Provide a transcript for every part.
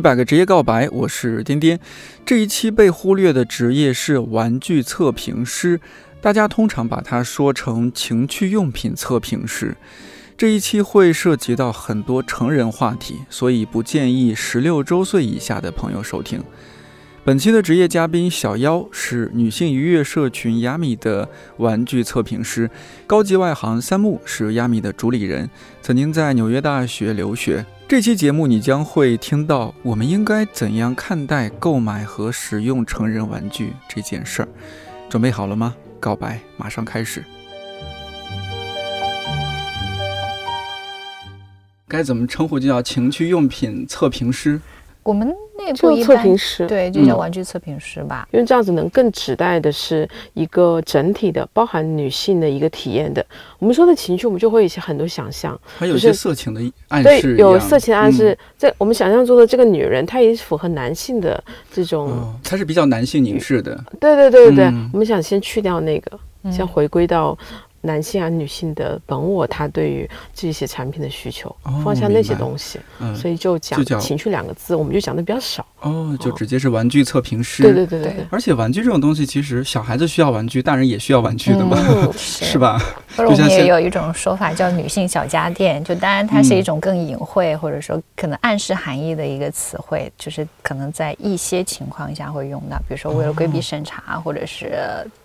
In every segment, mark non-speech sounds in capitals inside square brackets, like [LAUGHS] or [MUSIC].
一百个职业告白，我是颠颠。这一期被忽略的职业是玩具测评师，大家通常把它说成情趣用品测评师。这一期会涉及到很多成人话题，所以不建议十六周岁以下的朋友收听。本期的职业嘉宾小妖是女性愉悦社群亚米的玩具测评师，高级外行三木是亚米的主理人，曾经在纽约大学留学。这期节目你将会听到我们应该怎样看待购买和使用成人玩具这件事儿。准备好了吗？告白马上开始。该怎么称呼？就叫情趣用品测评师。我们内部就一般测评师，对，就叫玩具测评师吧。因为这样子能更指代的是一个整体的，包含女性的一个体验的。我们说的情绪，我们就会有一些很多想象，还有一些色情的暗对示，，有色情暗示嗯。。在我们想象中的这个女人，她也是符合男性的这种。哦，它是比较男性凝视的。对对对对对，嗯我们想先去掉那个，嗯先回归到男性啊、女性的本我，他对于这些产品的需求，哦放下那些东西，嗯，所以就讲就情趣两个字，我们就讲的比较少。哦，就直接是玩具测评师。对对对对对对。而且玩具这种东西，其实小孩子需要玩具，大人也需要玩具的嘛，嗯，[LAUGHS] 是？吧？或者我就像现们也有一种说法叫女性小家电，就当然它是一种更隐晦、或者说可能暗示含义的一个词汇，就是可能在一些情况下会用到，比如说为了规避审查，或者是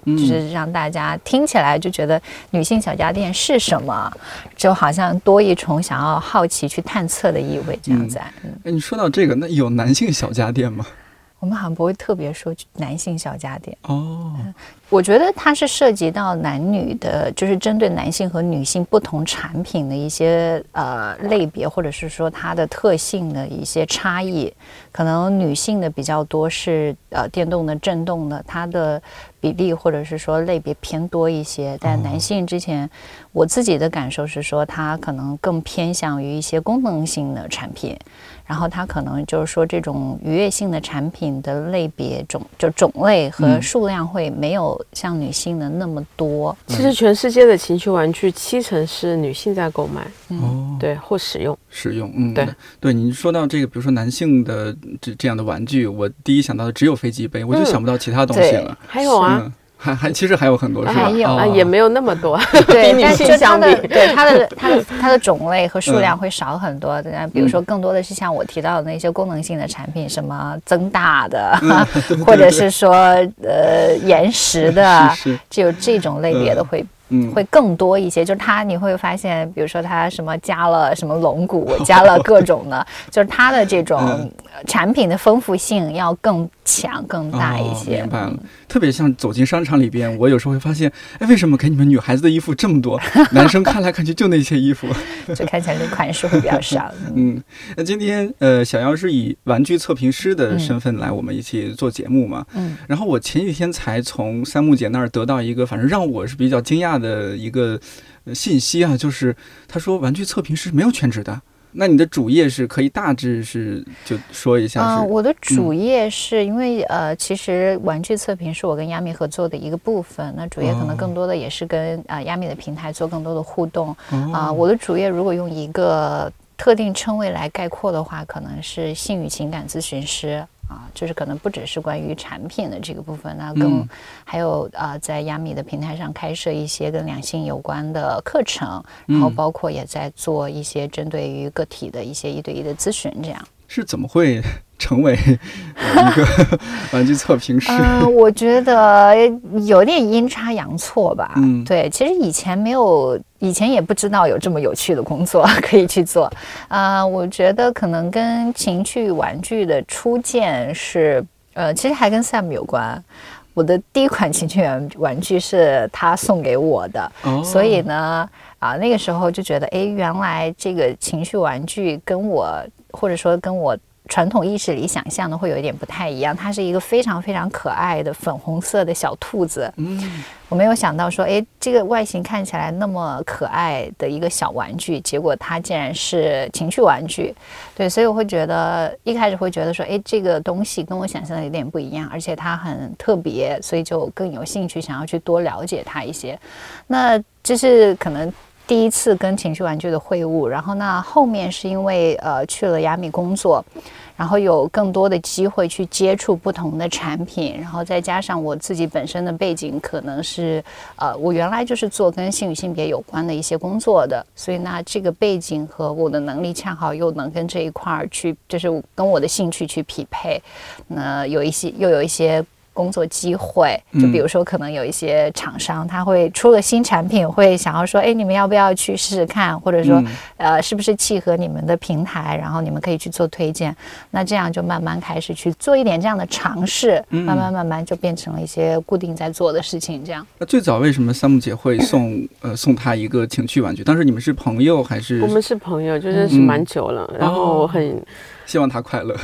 嗯就是让大家听起来就觉得女性小家电是什么，就好像多一重想要好奇去探测的意味这样在。嗯哎，你说到这个，那有男性小家电吗？我们好像不会特别说男性小家电。哦，我觉得它是涉及到男女的，就是针对男性和女性不同产品的一些呃类别，或者是说它的特性的一些差异。可能女性的比较多是呃电动的、震动的，它的比例或者是说类别偏多一些。但男性之前我自己的感受是说，它可能更偏向于一些功能性的产品。然后它可能就是说，这种愉悦性的产品的类别种就种类和嗯数量会没有像女性的那么多。其实全世界的情趣玩具七成是女性在购买，哦，对或使用。使用，嗯，对对，你说到这个，比如说男性的这这样的玩具，我第一想到的只有飞机杯，我就嗯想不到其他东西了。还有啊，嗯，还还其实还有很多是吧？还有哦。啊也没有那么多，[LAUGHS] 对，但就它性相比，的对它的它的它的种类和数量嗯。会少很多。那比如说，更多的是像我提到的那些功能性的产品，什么增大的，[LAUGHS] 或者是说呃延时的，[LAUGHS] 是是，只有这种类别的嗯。会嗯，会更多一些，就是它你会发现，比如说它什么加了什么龙骨，加了各种的，就是它的这种产品的丰富性要更强、更大一哦些。明白了，特别像走进商场里边，我有时候会发现，哎，为什么给你们女孩子的衣服这么多？[LAUGHS] 男生看来看去就那些衣服。嗯 [LAUGHS] 就看起来这款式会比较少。嗯 [LAUGHS] 嗯，那今天呃，小妖是以玩具测评师的身份来我们一起做节目嘛？嗯然后我前几天才从三木姐那儿得到一个，反正让我是比较惊讶的一个呃信息啊，就是她说玩具测评师没有全职的。那你的主业是可以大致是就说一下啊、是，我的主业是因为呃，其实玩具测评是我跟亚米合作的一个部分，那主业可能哦更多的也是跟啊、呃亚米的平台做更多的互动。啊、哦我的主业如果用一个特定称谓来概括的话，可能是性与情感咨询师啊，就是可能不只是关于产品的这个部分，那更、嗯还有啊、在亚米的平台上开设一些跟两性有关的课程，然后嗯包括也在做一些针对于个体的一些一对一的咨询，这样。是怎么会 [LAUGHS] 成为呃 [LAUGHS] 一个 [LAUGHS] 玩具测评师？嗯、我觉得有点阴差阳错吧。嗯对，其实以前没有，以前也不知道有这么有趣的工作可以去做。啊、我觉得可能跟情趣玩具的初见是，呃，其实还跟 Sam 有关。我的第一款情趣玩玩具是他送给我的，哦所以呢，啊，那个时候就觉得，哎，原来这个情绪玩具跟我，或者说跟我传统意识里想象的会有一点不太一样。它是一个非常非常可爱的粉红色的小兔子。嗯，我没有想到说，哎，这个外形看起来那么可爱的一个小玩具，结果它竟然是情绪玩具。对，所以我会觉得一开始会觉得说，哎，这个东西跟我想象的有点不一样，而且它很特别，所以就更有兴趣想要去多了解它一些。那这是可能第一次跟情趣玩具的会晤，然后那后面是因为呃去了雅米工作，然后有更多的机会去接触不同的产品，然后再加上我自己本身的背景，可能是呃我原来就是做跟性与性别有关的一些工作的，所以那这个背景和我的能力恰好又能跟这一块儿去，就是跟我的兴趣去匹配，那有一些又有一些。工作机会，就比如说，可能有一些厂商他会出了新产品，会想要说，哎，你们要不要去试试看？或者说，呃，是不是契合你们的平台？然后你们可以去做推荐。那这样就慢慢开始去做一点这样的尝试，慢慢慢慢就变成了一些固定在做的事情。这样。那最早为什么三木姐会送 [LAUGHS] 呃送他一个情趣玩具？当时你们是朋友还是？我们是朋友，就认识蛮久了，然后很。希望他快乐，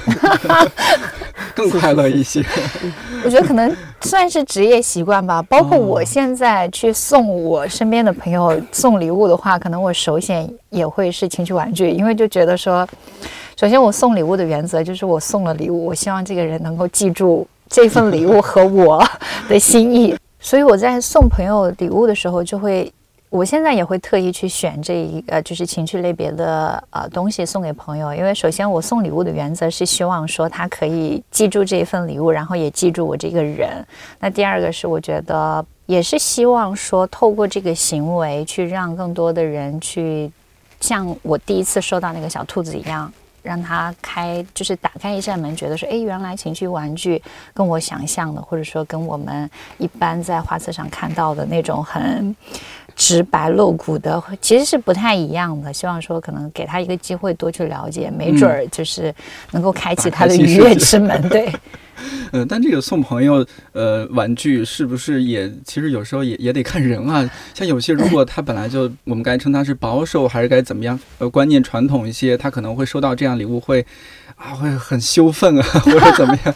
[LAUGHS] 更快乐一些。[LAUGHS] 我觉得可能算是职业习惯吧。包括我现在去送我身边的朋友送礼物的话，可能我首选也会是情趣玩具，因为就觉得说，首先我送礼物的原则就是我送了礼物，我希望这个人能够记住这份礼物和我的心意。所以我在送朋友礼物的时候就会。我现在也会特意去选这一个，就是情趣类别的呃东西送给朋友，因为首先我送礼物的原则是希望说他可以记住这一份礼物，然后也记住我这个人。那第二个是我觉得也是希望说透过这个行为去让更多的人去像我第一次收到那个小兔子一样，让他开就是打开一扇门，觉得说哎，原来情趣玩具跟我想象的，或者说跟我们一般在画册上看到的那种很。直白露骨的其实是不太一样的，希望说可能给他一个机会多去了解，没准儿就是能够开启他的愉悦之门。对，嗯，[LAUGHS] 但这个送朋友呃玩具是不是也其实有时候也也得看人啊？像有些如果他本来就我们该称他是保守还是该怎么样呃观念传统一些，他可能会收到这样礼物会。啊，会很羞愤啊，[LAUGHS] 或者怎么样？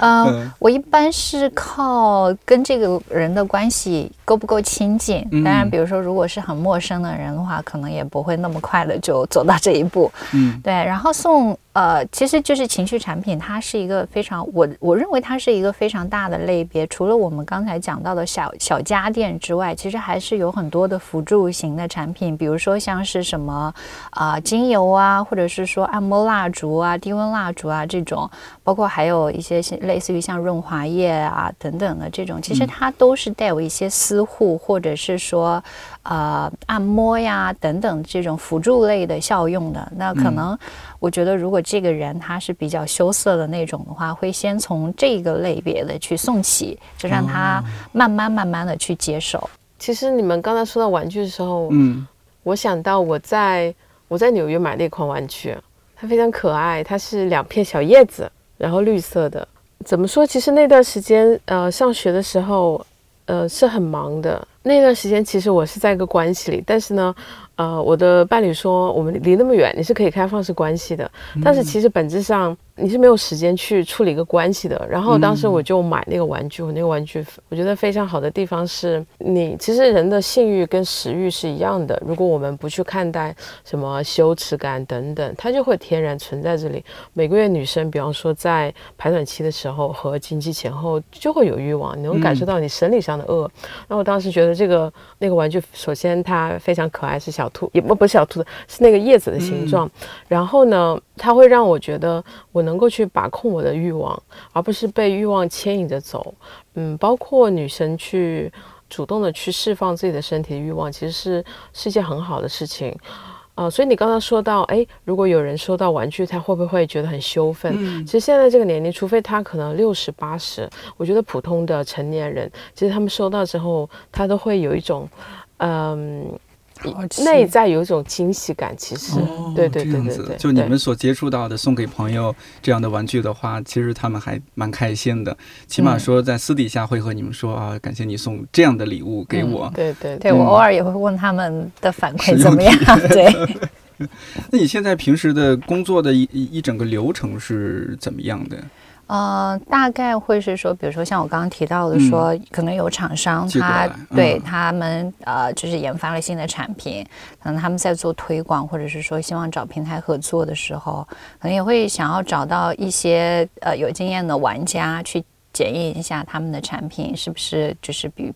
嗯，我一般是靠跟这个人的关系够不够亲近。当然，比如说，如果是很陌生的人的话，可能也不会那么快的就走到这一步。嗯，对。然后送。呃，其实就是情绪产品，它是一个非常我我认为它是一个非常大的类别。除了我们刚才讲到的小小家电之外，其实还是有很多的辅助型的产品，比如说像是什么啊精油啊，或者是说按摩蜡烛啊、低温蜡烛啊这种，包括还有一些类似于像润滑液啊等等的这种，其实它都是带有一些私护或者是说呃按摩呀等等这种辅助类的效用的。那可能。我觉得，如果这个人他是比较羞涩的那种的话，会先从这个类别的去送起，就让他慢慢慢慢的去接受。其实你们刚才说到玩具的时候，嗯，我想到我在我在纽约买了一款玩具，它非常可爱，它是两片小叶子，然后绿色的。怎么说？其实那段时间，呃，上学的时候，呃，是很忙的。那段时间，其实我是在一个关系里，但是呢。呃，我的伴侣说，我们离那么远，你是可以开放式关系的，但是其实本质上。你是没有时间去处理一个关系的。然后当时我就买那个玩具，我那个玩具我觉得非常好的地方是你其实人的性欲跟食欲是一样的。如果我们不去看待什么羞耻感等等，它就会天然存在这里。每个月女生，比方说在排卵期的时候和经期前后就会有欲望，你能感受到你生理上的饿。那我当时觉得这个那个玩具，首先它非常可爱，是小兔，也不不是小兔子，是那个叶子的形状。然后呢？它会让我觉得我能够去把控我的欲望，而不是被欲望牵引着走。嗯，包括女生去主动的去释放自己的身体的欲望，其实是是一件很好的事情。呃，所以你刚刚说到，哎，如果有人收到玩具，他会不会觉得很羞愤？其实现在这个年龄，除非他可能六十八十，我觉得普通的成年人，其实他们收到之后，他都会有一种，嗯。内在有一种惊喜感，其实对对对对对，就你们所接触到的送给朋友这样的玩具的话，其实他们还蛮开心的。起码说在私底下会和你们说啊，感谢你送这样的礼物给我。对对对，我偶尔也会问他们的反馈怎么样。[LAUGHS] 对。[LAUGHS] 那你现在平时的工作的一一整个流程是怎么样的？呃，大概会是说，比如说像我刚刚提到的，说可能有厂商他对他们呃，就是研发了新的产品，可能他们在做推广，或者是说希望找平台合作的时候，可能也会想要找到一些呃有经验的玩家去检验一下他们的产品是不是就是比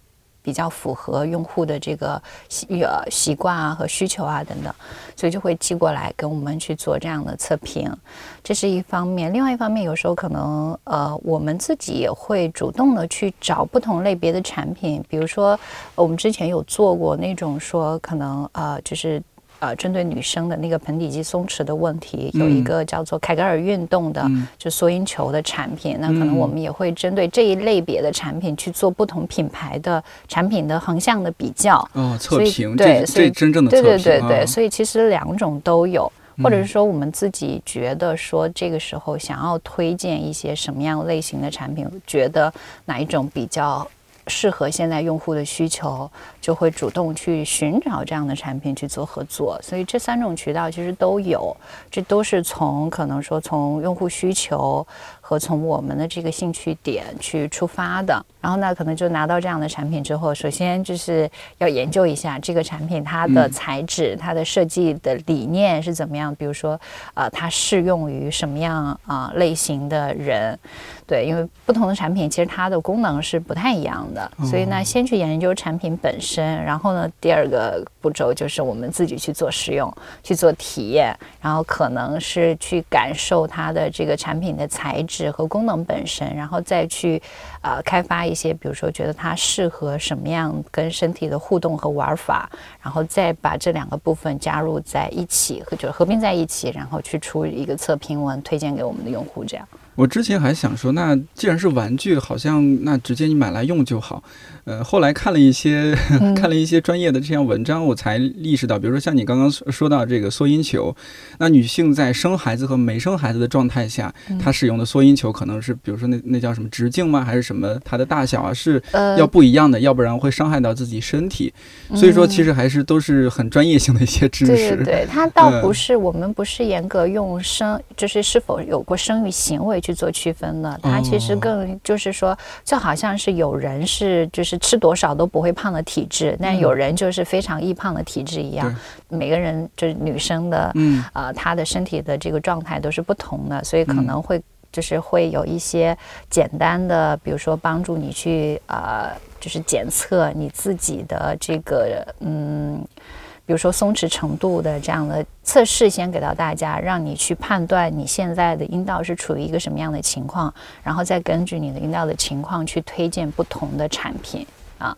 比较符合用户的这个习呃习惯啊和需求啊等等，所以就会寄过来跟我们去做这样的测评，这是一方面。另外一方面，有时候可能呃我们自己也会主动的去找不同类别的产品，比如说我们之前有做过那种说可能呃就是。呃，针对女生的那个盆底肌松弛的问题，有一个叫做凯格尔运动的，就缩阴球的产品。那可能我们也会针对这一类别的产品去做不同品牌的产品的横向的比较。哦，测评对，所以真正的测评。对对对对，所以其实两种都有，或者是说我们自己觉得说这个时候想要推荐一些什么样类型的产品，觉得哪一种比较。适合现在用户的需求，就会主动去寻找这样的产品去做合作，所以这三种渠道其实都有，这都是从可能说从用户需求。和从我们的这个兴趣点去出发的，然后呢，可能就拿到这样的产品之后，首先就是要研究一下这个产品它的材质、它的设计的理念是怎么样。比如说，呃，它适用于什么样啊类型的人？对，因为不同的产品其实它的功能是不太一样的，所以呢，先去研究产品本身，然后呢，第二个步骤就是我们自己去做使用、去做体验，然后可能是去感受它的这个产品的材质。和功能本身，然后再去呃开发一些，比如说觉得它适合什么样跟身体的互动和玩法，然后再把这两个部分加入在一起，和就是合并在一起，然后去出一个测评文推荐给我们的用户，这样。我之前还想说，那既然是玩具，好像那直接你买来用就好。呃，后来看了一些 [LAUGHS] 看了一些专业的这样文章，我才意识到，比如说像你刚刚说到这个缩阴球，那女性在生孩子和没生孩子的状态下，她使用的缩阴球可能是，比如说那那叫什么直径吗？还是什么？它的大小啊是要不一样的，要不然会伤害到自己身体。所以说，其实还是都是很专业性的一些知识。对对对，它倒不是我们不是严格用生，就是是否有过生育行为。去做区分的，它其实更就是说，就好像是有人是就是吃多少都不会胖的体质，但有人就是非常易胖的体质一样。每个人就是女生的，嗯，呃，她的身体的这个状态都是不同的，所以可能会就是会有一些简单的，比如说帮助你去呃，就是检测你自己的这个嗯。比如说松弛程度的这样的测试，先给到大家，让你去判断你现在的阴道是处于一个什么样的情况，然后再根据你的阴道的情况去推荐不同的产品啊。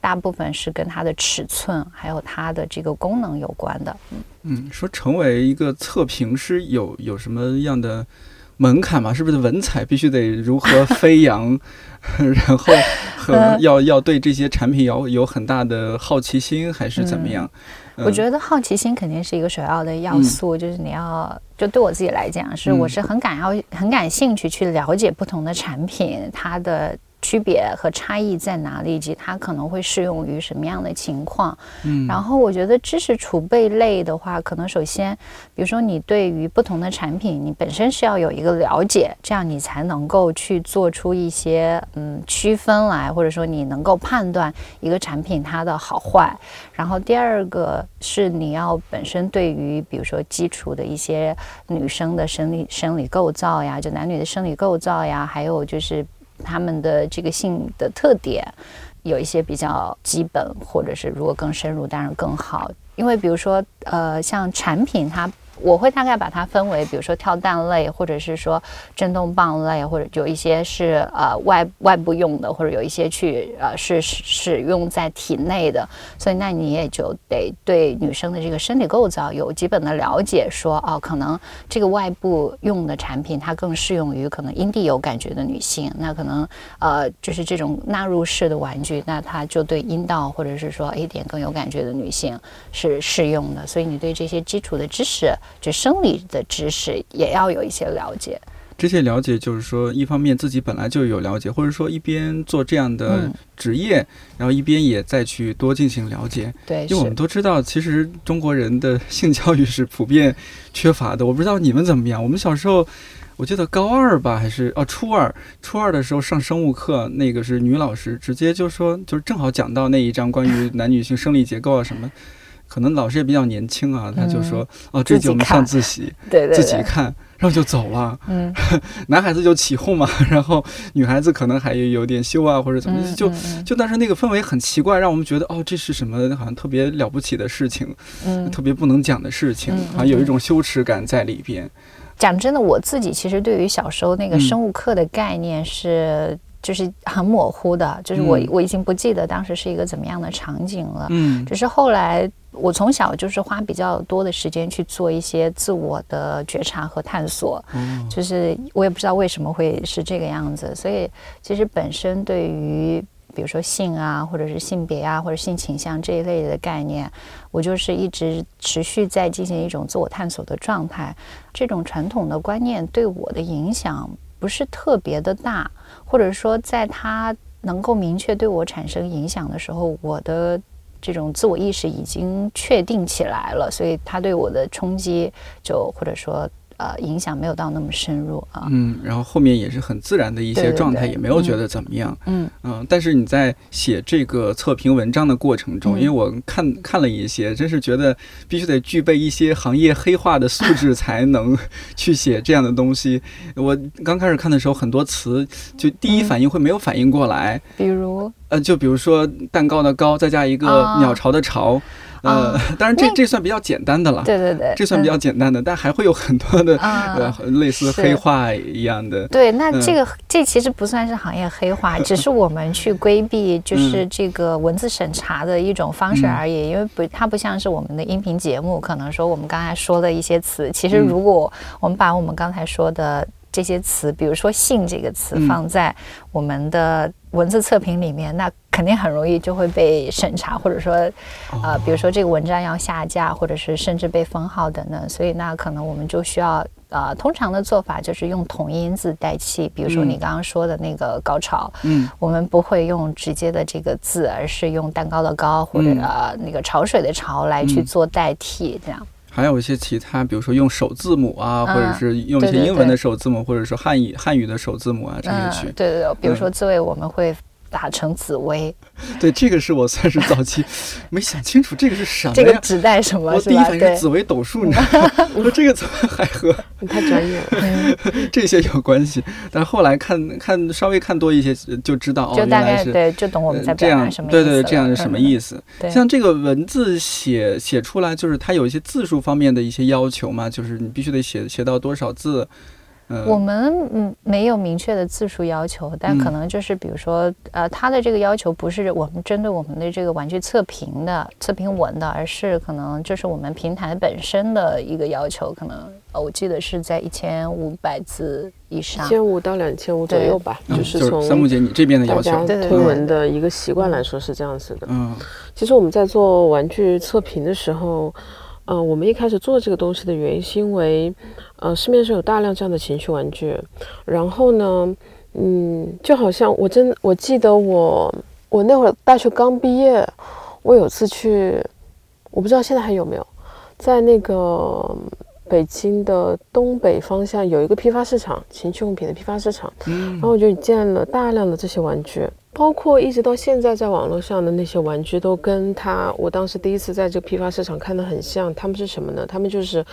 大部分是跟它的尺寸还有它的这个功能有关的。嗯嗯，说成为一个测评师有有什么样的？门槛嘛，是不是文采必须得如何飞扬？[LAUGHS] 然后和要要对这些产品要有很大的好奇心，还是怎么样？我觉得好奇心肯定是一个首要的要素，就是你要就对我自己来讲，是我是很感要很感兴趣去了解不同的产品，它的。区别和差异在哪里，以及它可能会适用于什么样的情况？嗯，然后我觉得知识储备类的话，可能首先，比如说你对于不同的产品，你本身是要有一个了解，这样你才能够去做出一些嗯区分来，或者说你能够判断一个产品它的好坏。然后第二个是你要本身对于比如说基础的一些女生的生理生理构造呀，就男女的生理构造呀，还有就是。他们的这个性的特点有一些比较基本，或者是如果更深入，当然更好。因为比如说，呃，像产品它。我会大概把它分为，比如说跳蛋类，或者是说震动棒类，或者有一些是呃外外部用的，或者有一些去呃是使用在体内的。所以那你也就得对女生的这个身体构造有基本的了解，说哦，可能这个外部用的产品它更适用于可能阴蒂有感觉的女性。那可能呃就是这种纳入式的玩具，那它就对阴道或者是说 A 点更有感觉的女性是适用的。所以你对这些基础的知识。就生理的知识也要有一些了解，这些了解就是说，一方面自己本来就有了解，或者说一边做这样的职业，然后一边也再去多进行了解。对，因为我们都知道，其实中国人的性教育是普遍缺乏的。我不知道你们怎么样，我们小时候，我记得高二吧，还是哦初二，初二的时候上生物课，那个是女老师直接就说，就是正好讲到那一章关于男女性生理结构啊什么。可能老师也比较年轻啊，他就说哦，这节我们上自习，[LAUGHS] 对对，自己看，然后就走了。嗯，[LAUGHS] 男孩子就起哄嘛，[LAUGHS] 然后女孩子可能还有点羞啊，或者怎么，就就当时那个氛围很奇怪，让我们觉得哦，这是什么？好像特别了不起的事情，嗯，特别不能讲的事情，好像有一种羞耻感在里边。讲真的，我自己其实对于小时候那个生物课的概念是。就是很模糊的，就是我我已经不记得当时是一个怎么样的场景了。嗯，只是后来我从小就是花比较多的时间去做一些自我的觉察和探索。嗯，就是我也不知道为什么会是这个样子，所以其实本身对于比如说性啊，或者是性别啊，或者性倾向这一类的概念，我就是一直持续在进行一种自我探索的状态。这种传统的观念对我的影响不是特别的大。或者说，在他能够明确对我产生影响的时候，我的这种自我意识已经确定起来了，所以他对我的冲击就或者说。呃，影响没有到那么深入啊。嗯，然后后面也是很自然的一些状态，也没有觉得怎么样。嗯嗯，但是你在写这个测评文章的过程中，因为我看看了一些，真是觉得必须得具备一些行业黑化的素质才能 [LAUGHS] 去写这样的东西。我刚开始看的时候，很多词就第一反应会没有反应过来，比如呃，就比如说蛋糕的糕，再加一个鸟巢的巢。呃，当然这这算比较简单的了，对对对，这算比较简单的，但还会有很多的呃类似黑化一样的。对，那这个这其实不算是行业黑化，只是我们去规避就是这个文字审查的一种方式而已。因为不，它不像是我们的音频节目，可能说我们刚才说的一些词，其实如果我们把我们刚才说的这些词，比如说“性”这个词放在我们的文字测评里面，那。肯定很容易就会被审查，或者说，呃，比如说这个文章要下架，或者是甚至被封号等等。所以那可能我们就需要，呃，通常的做法就是用同音字代替。比如说你刚刚说的那个高潮，嗯，我们不会用直接的这个字，而是用蛋糕的糕或者呃那个潮水的潮来去做代替，这样。还有一些其他，比如说用首字母啊，或者是用一些英文的首字母，或者说汉语汉语的首字母啊，这些去。对对对，比如说字位我们会。打成紫薇，[LAUGHS] 对，这个是我算是早期 [LAUGHS] 没想清楚，这个是什么？这个指代什么？我第一反应是紫薇斗数，你知道吗？我说这个怎么还和你 [LAUGHS] 太专业了，这些有关系。但后来看看稍微看多一些，就知道哦，原来是对，就懂我们在这样什么对对，这样是什么意思？像这个文字写写出来，就是它有一些字数方面的一些要求嘛，就是你必须得写写到多少字。我们嗯没有明确的字数要求，但可能就是比如说，呃，他的这个要求不是我们针对我们的这个玩具测评的测评文的，而是可能就是我们平台本身的一个要求，可能呃我记得是在一千五百字以上，一千五到两千五左右吧，就是从三木姐你这边的要求，推文的一个习惯来说是这样子的。嗯，其实我们在做玩具测评的时候。嗯，我们一开始做这个东西的原因是因为，呃，市面上有大量这样的情趣玩具，然后呢，嗯，就好像我真我记得我我那会儿大学刚毕业，我有次去，我不知道现在还有没有，在那个北京的东北方向有一个批发市场，情趣用品的批发市场，然后我就见了大量的这些玩具。包括一直到现在，在网络上的那些玩具，都跟他我当时第一次在这个批发市场看的很像。他们是什么呢？他们就是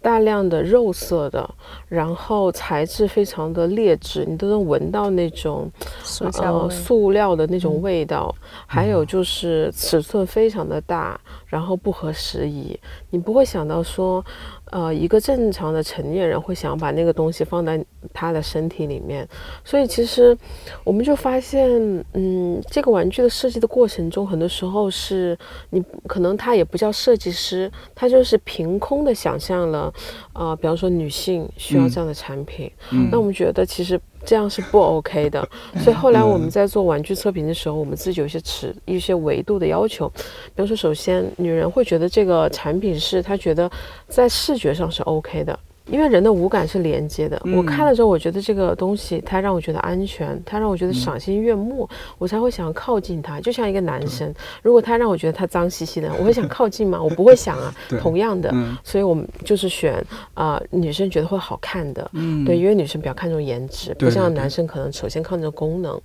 大量的肉色的，然后材质非常的劣质，你都能闻到那种塑呃塑料的那种味道。还有就是尺寸非常的大，然后不合时宜，你不会想到说。呃，一个正常的成年人会想把那个东西放在他的身体里面，所以其实我们就发现，嗯，这个玩具的设计的过程中，很多时候是你可能他也不叫设计师，他就是凭空的想象了，呃，比方说女性需要这样的产品，那我们觉得其实。这样是不 OK 的，所以后来我们在做玩具测评的时候，我们自己有一些尺、一些维度的要求。比如说，首先，女人会觉得这个产品是她觉得在视觉上是 OK 的，因为人的五感是连接的，我看了之后，我觉得这个东西它让我觉得安全，它让我觉得赏心悦目，我才会想要靠近它。就像一个男生，如果他让我觉得他脏兮兮的，[LAUGHS] 我会想靠近吗？我不会想啊。[LAUGHS] 同样的，所以我们就是选啊女生觉得会好看的，对，因为女生比较看重颜值，不像男生可能首先看重功能。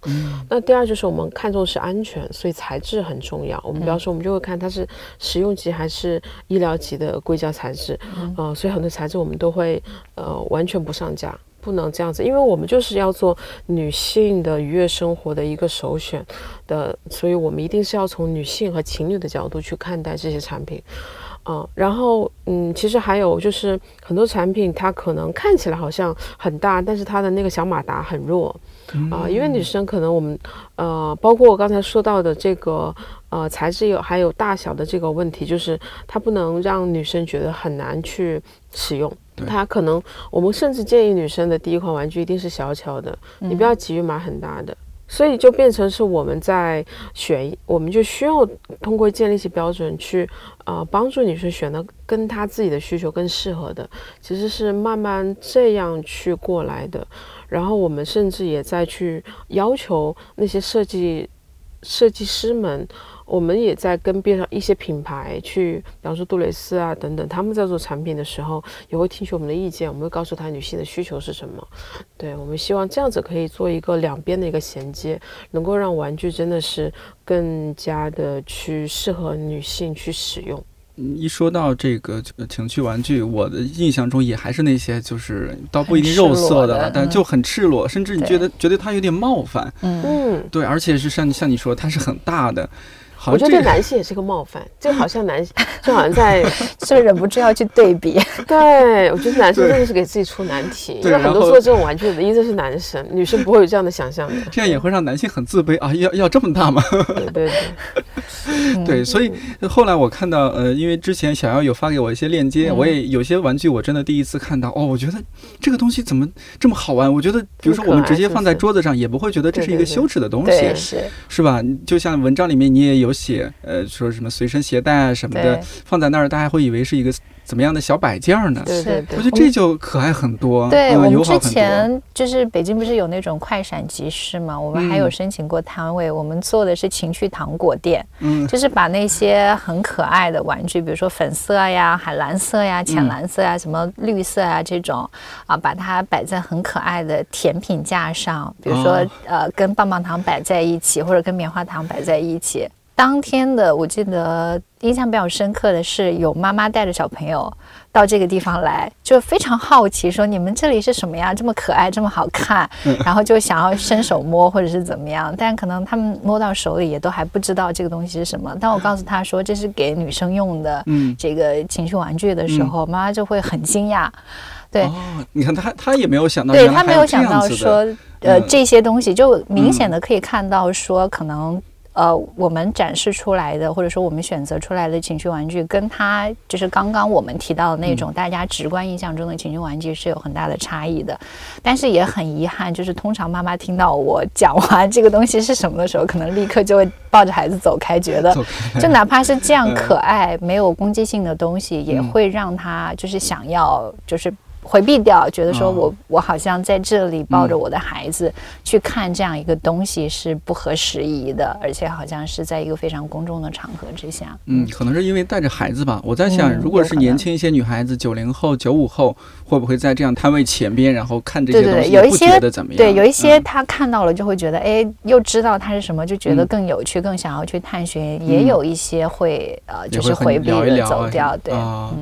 那第二就是我们看重是安全，所以材质很重要。我们比方说，我们就会看它是实用级还是医疗级的硅胶材质，啊，所以很多材质我们都会。呃，完全不上架，不能这样子，因为我们就是要做女性的愉悦生活的一个首选的，所以我们一定是要从女性和情侣的角度去看待这些产品，嗯，然后嗯，其实还有就是很多产品它可能看起来好像很大，但是它的那个小马达很弱。啊，因为女生可能我们，呃，包括我刚才说到的这个，呃，材质有还有大小的这个问题，就是它不能让女生觉得很难去使用。它可能我们甚至建议女生的第一款玩具一定是小巧的，你不要急于买很大的。所以就变成是我们在选，我们就需要通过建立起标准去，呃，帮助女生选的跟她自己的需求更适合的，其实是慢慢这样去过来的。然后我们甚至也在去要求那些设计设计师们。我们也在跟边上一些品牌去，比方说杜蕾斯啊等等，他们在做产品的时候，也会听取我们的意见，我们会告诉他女性的需求是什么。对我们希望这样子可以做一个两边的一个衔接，能够让玩具真的是更加的去适合女性去使用。一说到这个情趣玩具，我的印象中也还是那些就是倒不一定肉色的，但就很赤裸，甚至你觉得觉得它有点冒犯。嗯，对，而且是像像你说，它是很大的。我觉得对男性也是个冒犯，就好像男，就好像在，[LAUGHS] 就忍不住要去对比。[LAUGHS] 对，我觉得男生真的是给自己出难题，因为很多做这种玩具的一直是男生，女生不会有这样的想象的。这样也会让男性很自卑啊！要要这么大吗？[LAUGHS] 对对对，对，所以后来我看到，呃，因为之前小姚有发给我一些链接，我也有些玩具我真的第一次看到，哦，我觉得这个东西怎么这么好玩？我觉得，比如说我们直接放在桌子上，也不会觉得这是一个羞耻的东西，是是吧？就像文章里面你也有。写呃说什么随身携带啊什么的放在那儿，大家会以为是一个怎么样的小摆件呢？对对对，我觉得这就可爱很多。对我们之前就是北京不是有那种快闪集市嘛？我们还有申请过摊位，我们做的是情趣糖果店，嗯，就是把那些很可爱的玩具，比如说粉色呀、海蓝色呀、浅蓝色呀、什么绿色啊这种啊，把它摆在很可爱的甜品架上，比如说呃跟棒棒糖摆在一起，或者跟棉花糖摆在一起。当天的我记得印象比较深刻的是，有妈妈带着小朋友到这个地方来，就非常好奇，说你们这里是什么呀？这么可爱，这么好看，然后就想要伸手摸或者是怎么样，但可能他们摸到手里也都还不知道这个东西是什么。当我告诉他说这是给女生用的，嗯，这个情趣玩具的时候，妈妈就会很惊讶。对，你看他他也没有想到，对他没有想到说，呃，这些东西就明显的可以看到说可能。呃，我们展示出来的，或者说我们选择出来的情绪玩具，跟它就是刚刚我们提到的那种大家直观印象中的情绪玩具是有很大的差异的。但是也很遗憾，就是通常妈妈听到我讲完这个东西是什么的时候，可能立刻就会抱着孩子走开，觉得 [LAUGHS] 就哪怕是这样可爱、没有攻击性的东西，也会让他就是想要就是。回避掉，觉得说我我好像在这里抱着我的孩子去看这样一个东西是不合时宜的，而且好像是在一个非常公众的场合之下。嗯，可能是因为带着孩子吧。我在想，如果是年轻一些女孩子，九零后、九五后，会不会在这样摊位前边，然后看这些东西，不觉得怎么样？对，有一些他看到了就会觉得，哎，又知道它是什么，就觉得更有趣，更想要去探寻。也有一些会呃，就是回避的走掉。对，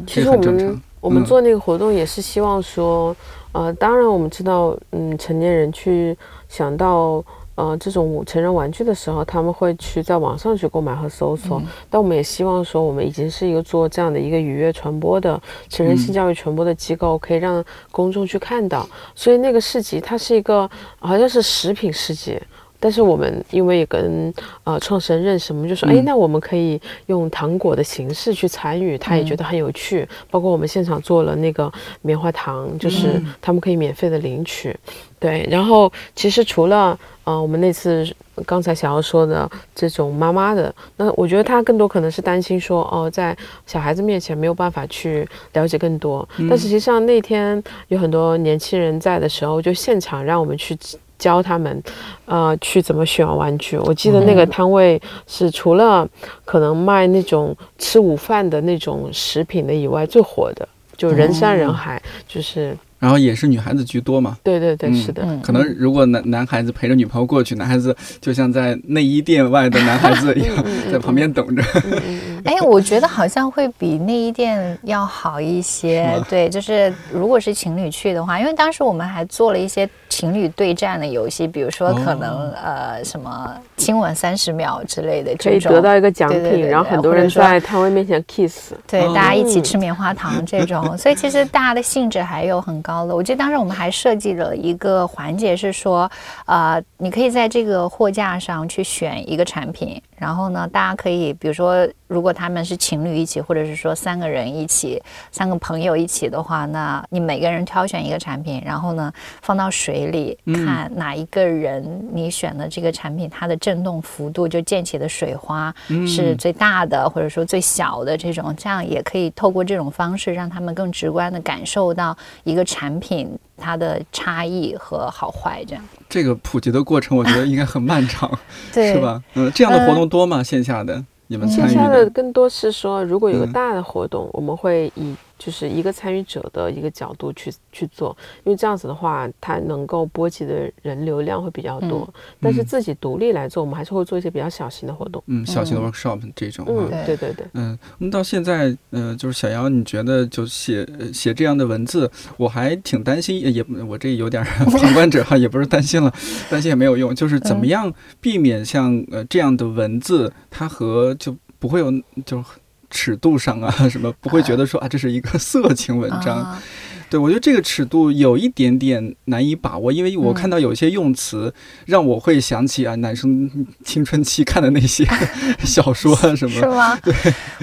其实我们。我们做那个活动也是希望说，呃，当然我们知道，嗯，成年人去想到呃这种成人玩具的时候，他们会去在网上去购买和搜索。但我们也希望说，我们已经是一个做这样的一个愉悦传播的成人性教育传播的机构，可以让公众去看到。所以那个市集它是一个好像是食品市集。但是我们因为也跟呃创始人认识，我们就说，哎，那我们可以用糖果的形式去参与，他也觉得很有趣。包括我们现场做了那个棉花糖，就是他们可以免费的领取。对，然后其实除了呃我们那次刚才想要说的这种妈妈的，那我觉得他更多可能是担心说，哦，在小孩子面前没有办法去了解更多。但实际上那天有很多年轻人在的时候，就现场让我们去。教他们，呃，去怎么选玩具。我记得那个摊位是除了可能卖那种吃午饭的那种食品的以外，最火的就人山人海，就是。然后也是女孩子居多嘛？对对对，是的。可能如果男男孩子陪着女朋友过去，男孩子就像在内衣店外的男孩子一样，在旁边等着。哎，[LAUGHS] 我觉得好像会比内衣店要好一些。对，就是如果是情侣去的话，因为当时我们还做了一些情侣对战的游戏，比如说可能呃什么亲吻三十秒之类的，可以得到一个奖品，然后很多人在摊位面前 kiss，对，大家一起吃棉花糖这种。[LAUGHS] 所以其实大家的兴致还有很高的。我记得当时我们还设计了一个环节，是说，呃，你可以在这个货架上去选一个产品。然后呢，大家可以，比如说，如果他们是情侣一起，或者是说三个人一起，三个朋友一起的话，那你每个人挑选一个产品，然后呢，放到水里看哪一个人你选的这个产品，它的震动幅度就溅起的水花是最大的，或者说最小的这种，这样也可以透过这种方式让他们更直观的感受到一个产品。它的差异和好坏，这样这个普及的过程，我觉得应该很漫长，对，[LAUGHS] 是吧？嗯，这样的活动多吗？线下的你们参与的更多是说，如果有个大的活动，我们会以。就是一个参与者的一个角度去去做，因为这样子的话，它能够波及的人流量会比较多。但是自己独立来做，我们还是会做一些比较小型的活动。嗯，小型的 workshop 这种。嗯，对对对。嗯，那到现在，呃，就是小姚，你觉得就写写这样的文字，我还挺担心，也我这有点 [LAUGHS] 旁观者哈，也不是担心了，担心也没有用。就是怎么样避免像呃这样的文字，它和就不会有就。尺度上啊，[LAUGHS] 什么不会觉得说啊，这是一个色情文章？对我觉得这个尺度有一点点难以把握，因为我看到有些用词让我会想起啊，男生青春期看的那些 [LAUGHS] 小说什么？是吗？对，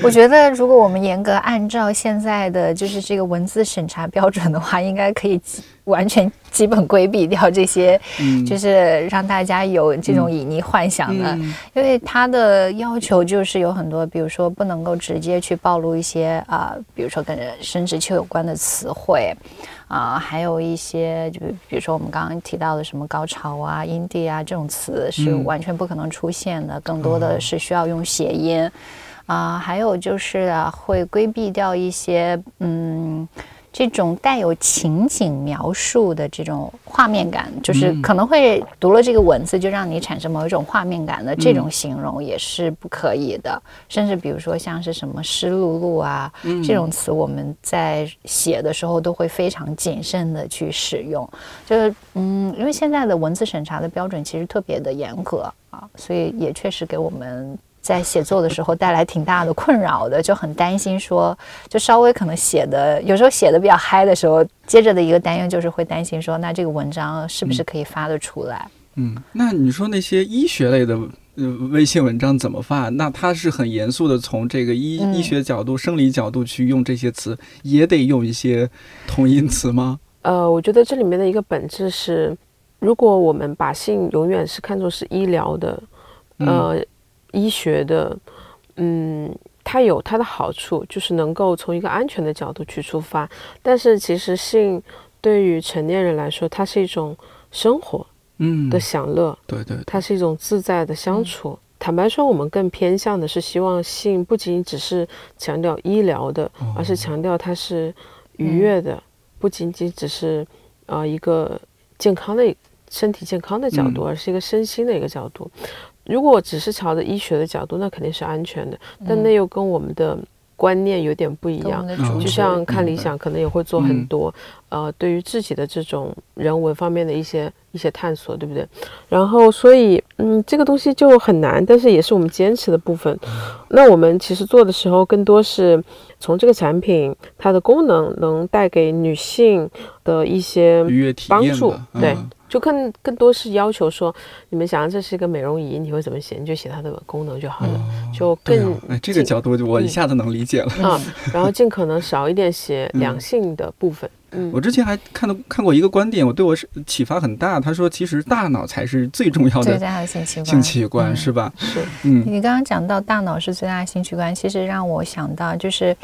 我觉得如果我们严格按照现在的就是这个文字审查标准的话，应该可以。完全基本规避掉这些，就是让大家有这种隐匿幻想的，因为他的要求就是有很多，比如说不能够直接去暴露一些啊，比如说跟生殖器有关的词汇啊，还有一些就比如说我们刚刚提到的什么高潮啊、阴蒂啊这种词是完全不可能出现的，更多的是需要用谐音。啊，还有就是啊，会规避掉一些嗯。这种带有情景描述的这种画面感，就是可能会读了这个文字就让你产生某一种画面感的这种形容也是不可以的。甚至比如说像是什么湿漉漉啊这种词，我们在写的时候都会非常谨慎的去使用。就是嗯，因为现在的文字审查的标准其实特别的严格啊，所以也确实给我们。在写作的时候带来挺大的困扰的，就很担心说，就稍微可能写的有时候写的比较嗨的时候，接着的一个担忧就是会担心说，那这个文章是不是可以发得出来？嗯，那你说那些医学类的微信文章怎么发？那他是很严肃的从这个医医学角度、生理角度去用这些词，也得用一些同音词吗？呃，我觉得这里面的一个本质是，如果我们把性永远是看作是医疗的，呃。医学的，嗯，它有它的好处，就是能够从一个安全的角度去出发。但是其实性对于成年人来说，它是一种生活，嗯，的享乐，对对，它是一种自在的相处。坦白说，我们更偏向的是希望性不仅只是强调医疗的，而是强调它是愉悦的，不仅仅只是呃一个健康的身体健康的角度，而是一个身心的一个角度。如果只是朝着医学的角度，那肯定是安全的，但那又跟我们的观念有点不一样。就像看理想，可能也会做很多，呃，对于自己的这种人文方面的一些一些探索，对不对？然后，所以，嗯，这个东西就很难，但是也是我们坚持的部分。那我们其实做的时候，更多是从这个产品它的功能能带给女性的一些帮助，对。就更更多是要求说，你们想要这是一个美容仪，你会怎么写？你就写它的功能就好了，就更哎这个角度我一下子能理解了啊。[LAUGHS] 然后尽可能少一点写两性的部分。嗯，我之前还看到看过一个观点，我对我是启发很大。他说，其实大脑才是最重要的最大的性器官，性器官是吧？是。嗯，你刚刚讲到大脑是最大的性器官，其实让我想到就是。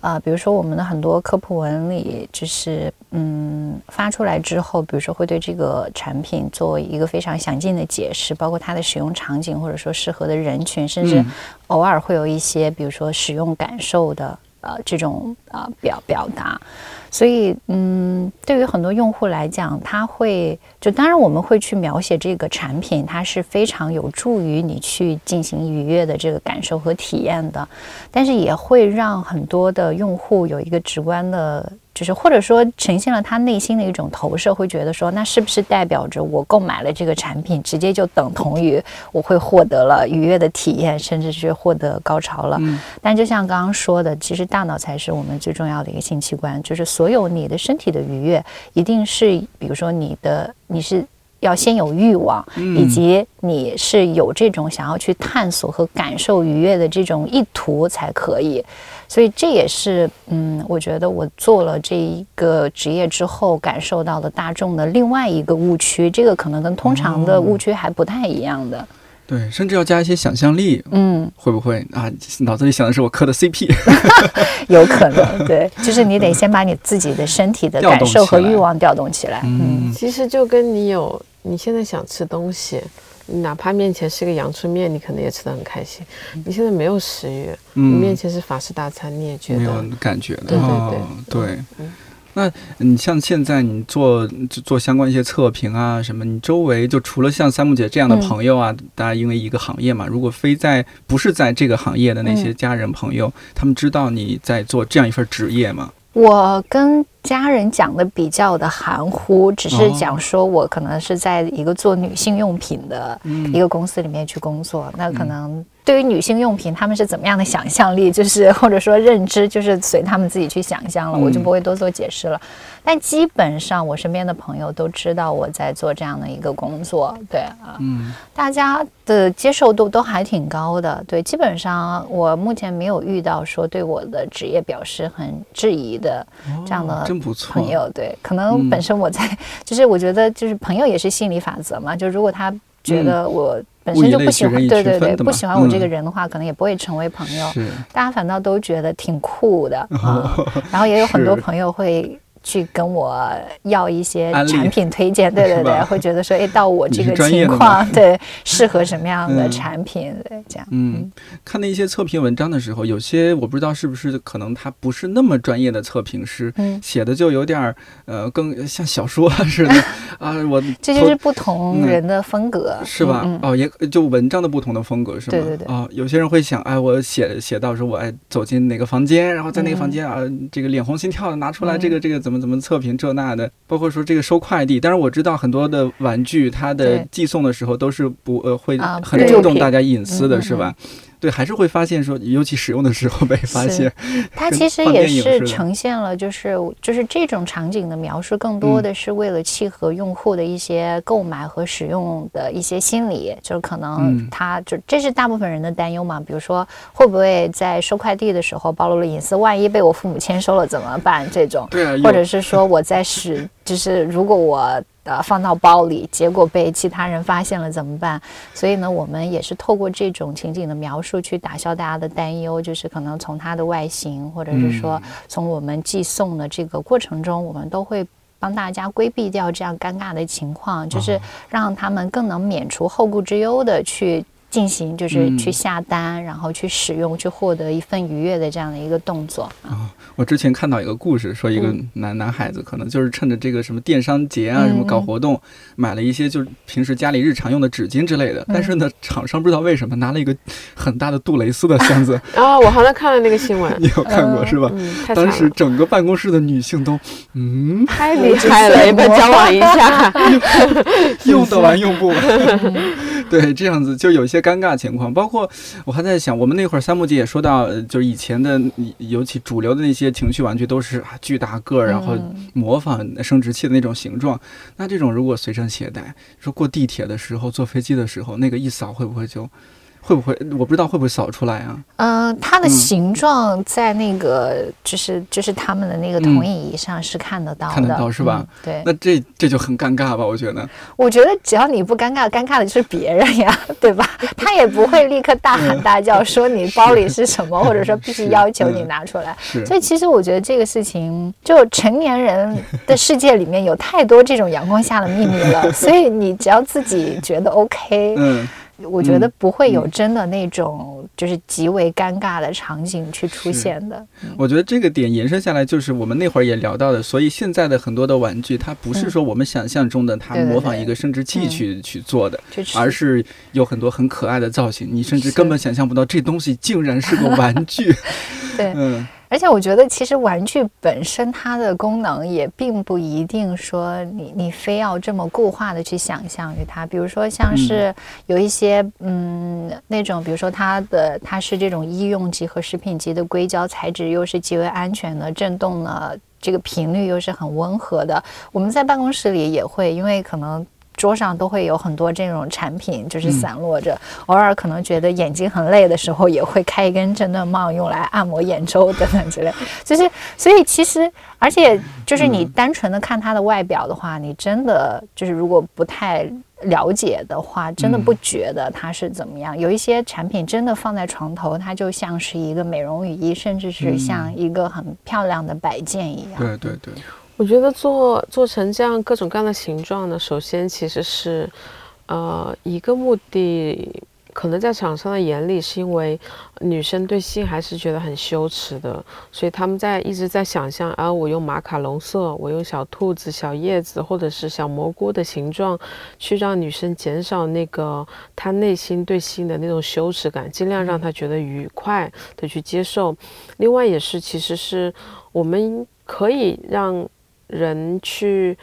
啊，比如说我们的很多科普文里，就是嗯发出来之后，比如说会对这个产品做一个非常详尽的解释，包括它的使用场景，或者说适合的人群，甚至偶尔会有一些，比如说使用感受的呃这种啊表表达。所以，嗯，对于很多用户来讲，他会就当然我们会去描写这个产品，它是非常有助于你去进行愉悦的这个感受和体验的，但是也会让很多的用户有一个直观的。就是或者说呈现了他内心的一种投射，会觉得说，那是不是代表着我购买了这个产品，直接就等同于我会获得了愉悦的体验，甚至是获得高潮了？嗯。但就像刚刚说的，其实大脑才是我们最重要的一个性器官，就是所有你的身体的愉悦，一定是比如说你的你是。要先有欲望，以及你是有这种想要去探索和感受愉悦的这种意图才可以。所以这也是，嗯，我觉得我做了这一个职业之后感受到的大众的另外一个误区，这个可能跟通常的误区还不太一样的。对，甚至要加一些想象力。嗯，会不会啊？脑子里想的是我磕的 CP，[LAUGHS] 有可能。对，就是你得先把你自己的身体的感受和欲望调动起来。嗯，其实就跟你有。你现在想吃东西，哪怕面前是个阳春面，你可能也吃得很开心。你现在没有食欲，你面前是法式大餐，你也觉得没有感觉的。对对对对。那你像现在你做做相关一些测评啊什么，你周围就除了像三木姐这样的朋友啊，大家因为一个行业嘛，如果非在不是在这个行业的那些家人朋友，他们知道你在做这样一份职业吗？我跟。家人讲的比较的含糊，只是讲说我可能是在一个做女性用品的一个公司里面去工作，那可能对于女性用品他们是怎么样的想象力，就是或者说认知，就是随他们自己去想象了，我就不会多做解释了。但基本上我身边的朋友都知道我在做这样的一个工作，对啊，嗯，大家的接受度都还挺高的，对，基本上我目前没有遇到说对我的职业表示很质疑的这样的。真不错，朋友对，可能本身我在，就是我觉得就是朋友也是心理法则嘛，就如果他觉得我本身就不喜欢，对对对，不喜欢我这个人的话，可能也不会成为朋友。大家反倒都觉得挺酷的 [LAUGHS] 啊，然后也有很多朋友会。去跟我要一些产品推荐，对对对，会觉得说，哎，到我这个情况，[LAUGHS] 对，适合什么样的产品，对，这样。嗯，看那些测评文章的时候，有些我不知道是不是可能他不是那么专业的测评师，写的就有点儿呃，更像小说 [LAUGHS] 似的 [LAUGHS] 啊。我这就是不同人的风格，是吧？哦，也就文章的不同的风格是吗？对对对。哦，有些人会想，哎，我写写到说我哎走进哪个房间，然后在那个房间啊，这个脸红心跳的拿出来这个这个怎。怎么怎么测评这那的，包括说这个收快递，但是我知道很多的玩具，它的寄送的时候都是不呃会很注重大家隐私的，是吧？对，还是会发现说，尤其使用的时候被发现。它其实也是呈现了，就是就是这种场景的描述，更多的是为了契合用户的一些购买和使用的一些心理，就是可能他就这是大部分人的担忧嘛。比如说，会不会在收快递的时候暴露了隐私？万一被我父母签收了怎么办？这种，对啊，或者是说我在使，就是如果我。呃，放到包里，结果被其他人发现了怎么办？所以呢，我们也是透过这种情景的描述去打消大家的担忧，就是可能从它的外形，或者是说从我们寄送的这个过程中，我们都会帮大家规避掉这样尴尬的情况，就是让他们更能免除后顾之忧的去。进行就是去下单，然后去使用，去获得一份愉悦的这样的一个动作啊。我之前看到一个故事，说一个男男孩子可能就是趁着这个什么电商节啊，什么搞活动，买了一些就是平时家里日常用的纸巾之类的。但是呢，厂商不知道为什么拿了一个很大的杜蕾斯的箱子啊。我好像看了那个新闻，[LAUGHS] 你有看过是吧？当时整个办公室的女性都嗯，太厉害了，要不要交往一下？[LAUGHS] 用得完用不完？[LAUGHS] 对，这样子就有些。个尴尬情况。包括我还在想，我们那会儿三木姐也说到，就是以前的，尤其主流的那些情趣玩具都是巨大个儿，然后模仿生殖器的那种形状。那这种如果随身携带，说过地铁的时候、坐飞机的时候，那个一扫会不会就？会不会我不知道会不会扫出来啊？嗯，它的形状在那个就是就是他们的那个投影仪上是看得到的，看得到是吧？对，那这这就很尴尬吧？我觉得，我觉得只要你不尴尬，尴尬的就是别人呀，[LAUGHS] 对吧？他也不会立刻大喊大叫 [LAUGHS] 说你包里是什么，或者说必须要求你拿出来。所以其实我觉得这个事情，就成年人的世界里面有太多这种阳光下的秘密了，所以你只要自己觉得 OK，嗯。我觉得不会有真的那种就是极为尴尬的场景去出现的。我觉得这个点延伸下来，就是我们那会儿也聊到的，所以现在的很多的玩具，它不是说我们想象中的它模仿一个生殖器去去做的，而是有很多很可爱的造型，你甚至根本想象不到这东西竟然是个玩具。[LAUGHS] 对，嗯。而且我觉得，其实玩具本身它的功能也并不一定说你你非要这么固化的去想象于它。比如说，像是有一些嗯那种，比如说它的它是这种医用级和食品级的硅胶材质，又是极为安全的，震动呢这个频率又是很温和的。我们在办公室里也会，因为可能。桌上都会有很多这种产品，就是散落着。偶尔可能觉得眼睛很累的时候，也会开一根震动棒用来按摩眼周等等之类。[LAUGHS] 就是，所以其实，而且就是你单纯的看它的外表的话，你真的就是如果不太了解的话，真的不觉得它是怎么样。有一些产品真的放在床头，它就像是一个美容雨衣，甚至是像一个很漂亮的摆件一样。对对对。我觉得做做成这样各种各样的形状呢，首先其实是，呃，一个目的，可能在厂商的眼里，是因为女生对性还是觉得很羞耻的，所以他们在一直在想象，啊，我用马卡龙色，我用小兔子、小叶子或者是小蘑菇的形状，去让女生减少那个她内心对性的那种羞耻感，尽量让她觉得愉快的去接受。另外也是，其实是我们可以让。人去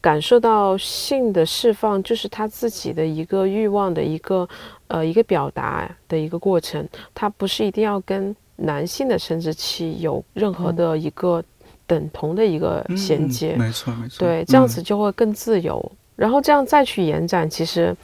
感受到性的释放，就是他自己的一个欲望的一个呃一个表达的一个过程，它不是一定要跟男性的生殖器有任何的一个等同的一个衔接，没错没错，对，这样子就会更自由，然后这样再去延展，其实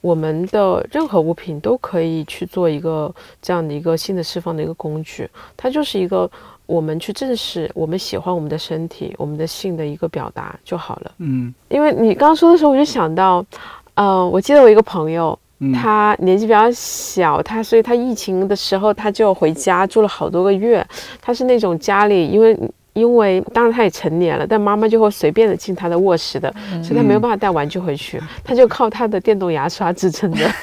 我们的任何物品都可以去做一个这样的一个性的释放的一个工具，它就是一个。我们去正视我们喜欢我们的身体、我们的性的一个表达就好了。嗯，因为你刚刚说的时候，我就想到，呃，我记得我一个朋友，他年纪比较小，他所以他疫情的时候他就回家住了好多个月。他是那种家里因为因为当然他也成年了，但妈妈就会随便的进他的卧室的，所以他没有办法带玩具回去，他就靠他的电动牙刷支撑着。[LAUGHS]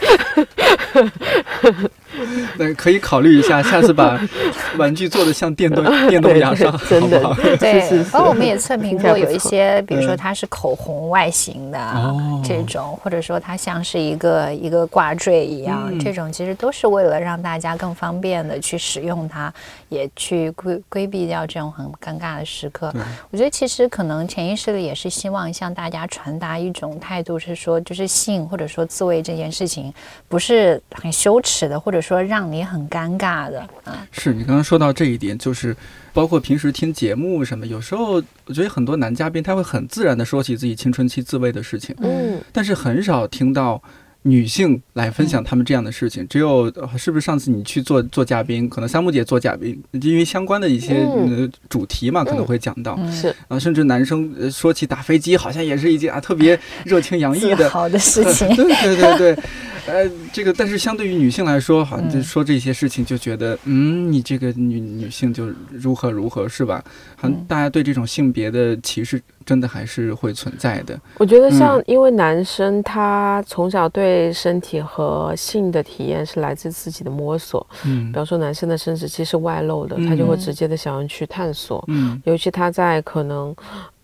[LAUGHS] 那可以考虑一下，下次把 [LAUGHS] 玩具做的像电动电动牙刷，真的对。包括我们也测评过，有一些，比如说它是口红外形的这种，或者说它像是一个一个挂坠一样，这种其实都是为了让大家更方便的去使用它，也去规规避掉这种很尴尬的时刻。我觉得其实可能潜意识里也是希望向大家传达一种态度，是说就是性或者说自慰这件事情不是很羞耻的，或者说。说让你很尴尬的啊，是你刚刚说到这一点，就是包括平时听节目什么，有时候我觉得很多男嘉宾他会很自然的说起自己青春期自慰的事情，嗯，但是很少听到。女性来分享他们这样的事情，只有是不是上次你去做做嘉宾，可能三木姐做嘉宾，因为相关的一些主题嘛，可能会讲到。是。啊，甚至男生说起打飞机，好像也是一件啊特别 [LAUGHS] 热情洋溢的。好的事情。对对对对，[LAUGHS] 呃，这个但是相对于女性来说，好像就说这些事情就觉得，嗯，你这个女女性就如何如何是吧？好像大家对这种性别的歧视。真的还是会存在的。我觉得像，因为男生他从小对身体和性的体验是来自自己的摸索。嗯，比方说男生的生殖器是外露的，他就会直接的想要去探索。嗯，尤其他在可能。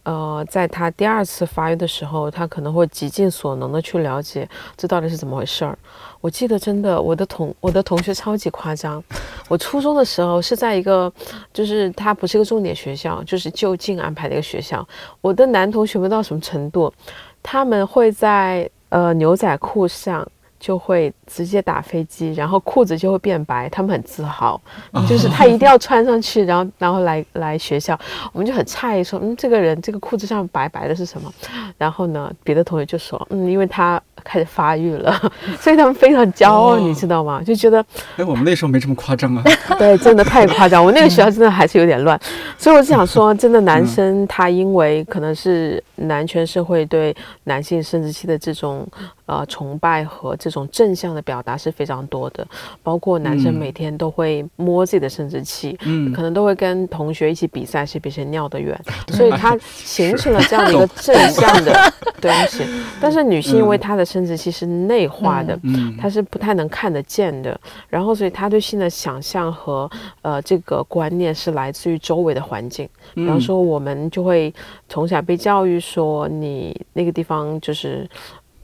呃，在他第二次发育的时候，他可能会极尽所能的去了解这到底是怎么回事儿。我记得真的，我的同我的同学超级夸张。我初中的时候是在一个，就是他不是一个重点学校，就是就近安排的一个学校。我的男同学们到什么程度？他们会在呃牛仔裤上就会直接打飞机，然后裤子就会变白，他们很自豪，就是他一定要穿上去，然后然后来来学校，我们就很诧异说，嗯，这个人这个裤子上白白的是什么？然后呢，别的同学就说，嗯，因为他开始发育了，[LAUGHS] 所以他们非常骄傲，你知道吗？就觉得，哎，我们那时候没这么夸张啊，对，真的太夸张，我那个学校真的还是有点乱，所以我就想说，[LAUGHS] 真的男生他因为可能是男权社会对男性生殖器的这种。呃，崇拜和这种正向的表达是非常多的，包括男生每天都会摸自己的生殖器，嗯，可能都会跟同学一起比赛，谁比谁尿得远，[LAUGHS] 所以他形成了这样的一个 [LAUGHS] 正向的东西。但是女性因为她的生殖器是内化的，嗯，她是不太能看得见的，然后所以她对性的想象和呃这个观念是来自于周围的环境，比方说我们就会从小被教育说你那个地方就是。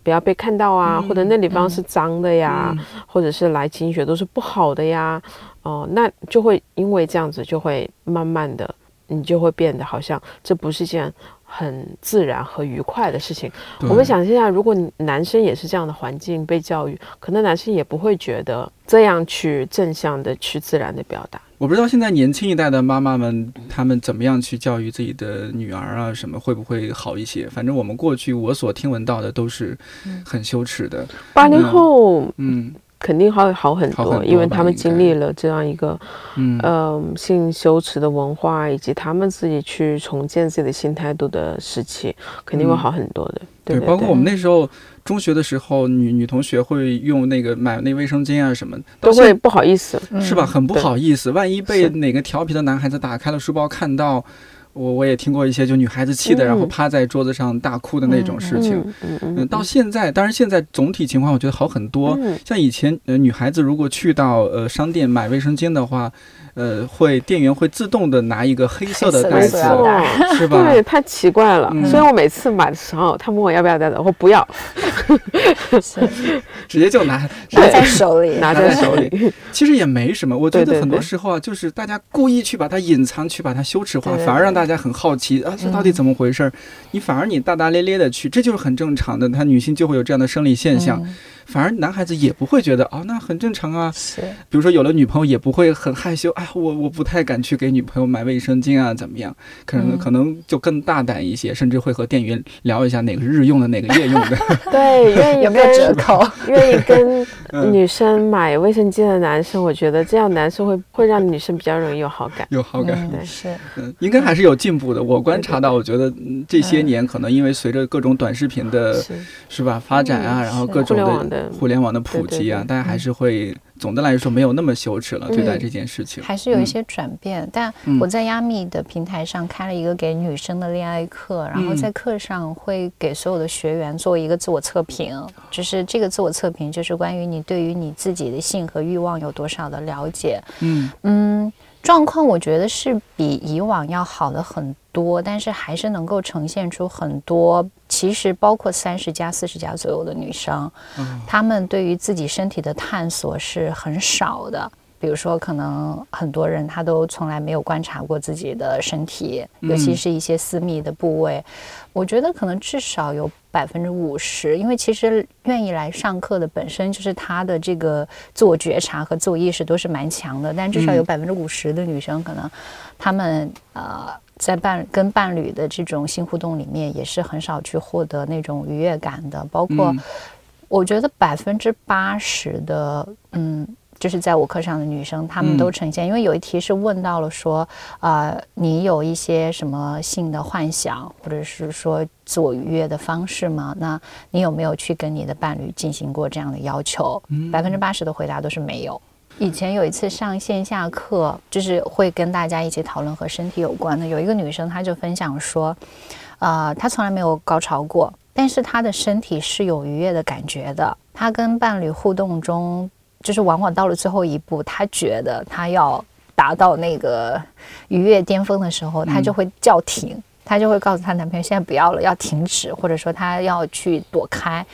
不要被看到啊，或者那地方是脏的呀，或者是来经血都是不好的呀，哦，那就会因为这样子，就会慢慢的，你就会变得好像这不是一件很自然和愉快的事情。我们想一下，如果男生也是这样的环境被教育，可能男生也不会觉得这样去正向的去自然的表达。我不知道现在年轻一代的妈妈们，他们怎么样去教育自己的女儿啊？什么会不会好一些？反正我们过去我所听闻到的都是很羞耻的。八零后，嗯。肯定会好很多，因为他们经历了这样一个，嗯，性羞耻的文化，以及他们自己去重建自己的新态度的时期，肯定会好很多的。对，包括我们那时候中学的时候，女女同学会用那个买那卫生巾啊什么，都会不好意思，是吧？很不好意思，万一被哪个调皮的男孩子打开了书包看到。我我也听过一些就女孩子气的，然后趴在桌子上大哭的那种事情。嗯，到现在，当然现在总体情况我觉得好很多。像以前，呃，女孩子如果去到呃商店买卫生巾的话。呃，会店员会自动的拿一个黑色的袋子，是吧？[LAUGHS] 对，太奇怪了。所以我每次买的时候，他问我要不要袋子，我说不要，[LAUGHS] 直接就拿拿在手里，拿在手里。其实也没什么，我觉得很多时候啊，就是大家故意去把它隐藏，去把它羞耻化，反而让大家很好奇啊，这到底怎么回事？你反而你大大咧咧的去，这就是很正常的，他女性就会有这样的生理现象。反而男孩子也不会觉得哦，那很正常啊。是，比如说有了女朋友也不会很害羞，哎，我我不太敢去给女朋友买卫生巾啊，怎么样？可能可能就更大胆一些，甚至会和店员聊一下哪个日用的，哪个夜用的。对，[LAUGHS] 愿意有没有折扣？[LAUGHS] 愿意跟女生买卫生巾的男生，我觉得这样男生会 [LAUGHS] 会让女生比较容易有好感。有好感，对，是，嗯，应该还是有进步的。我观察到，我觉得这些年可能因为随着各种短视频的，是吧发展啊，然后各种的。互联网的普及啊，大家还是会总的来说没有那么羞耻了对待这件事情，还是有一些转变。但我在亚米的平台上开了一个给女生的恋爱课，然后在课上会给所有的学员做一个自我测评，就是这个自我测评就是关于你对于你自己的性和欲望有多少的了解。嗯嗯。状况我觉得是比以往要好的很多，但是还是能够呈现出很多，其实包括三十加、四十加左右的女生，她们对于自己身体的探索是很少的。比如说，可能很多人他都从来没有观察过自己的身体，尤其是一些私密的部位。我觉得可能至少有百分之五十，因为其实愿意来上课的本身就是他的这个自我觉察和自我意识都是蛮强的。但至少有百分之五十的女生，可能她们呃在伴跟伴侣的这种性互动里面，也是很少去获得那种愉悦感的。包括我觉得百分之八十的，嗯。就是在我课上的女生，她们都呈现，因为有一题是问到了说，呃，你有一些什么性的幻想，或者是说自我愉悦的方式吗？那你有没有去跟你的伴侣进行过这样的要求？百分之八十的回答都是没有。以前有一次上线下课，就是会跟大家一起讨论和身体有关的，有一个女生她就分享说，呃，她从来没有高潮过，但是她的身体是有愉悦的感觉的。她跟伴侣互动中。就是往往到了最后一步，她觉得她要达到那个愉悦巅峰的时候，她就会叫停，她就会告诉她男朋友现在不要了，要停止，或者说她要去躲开。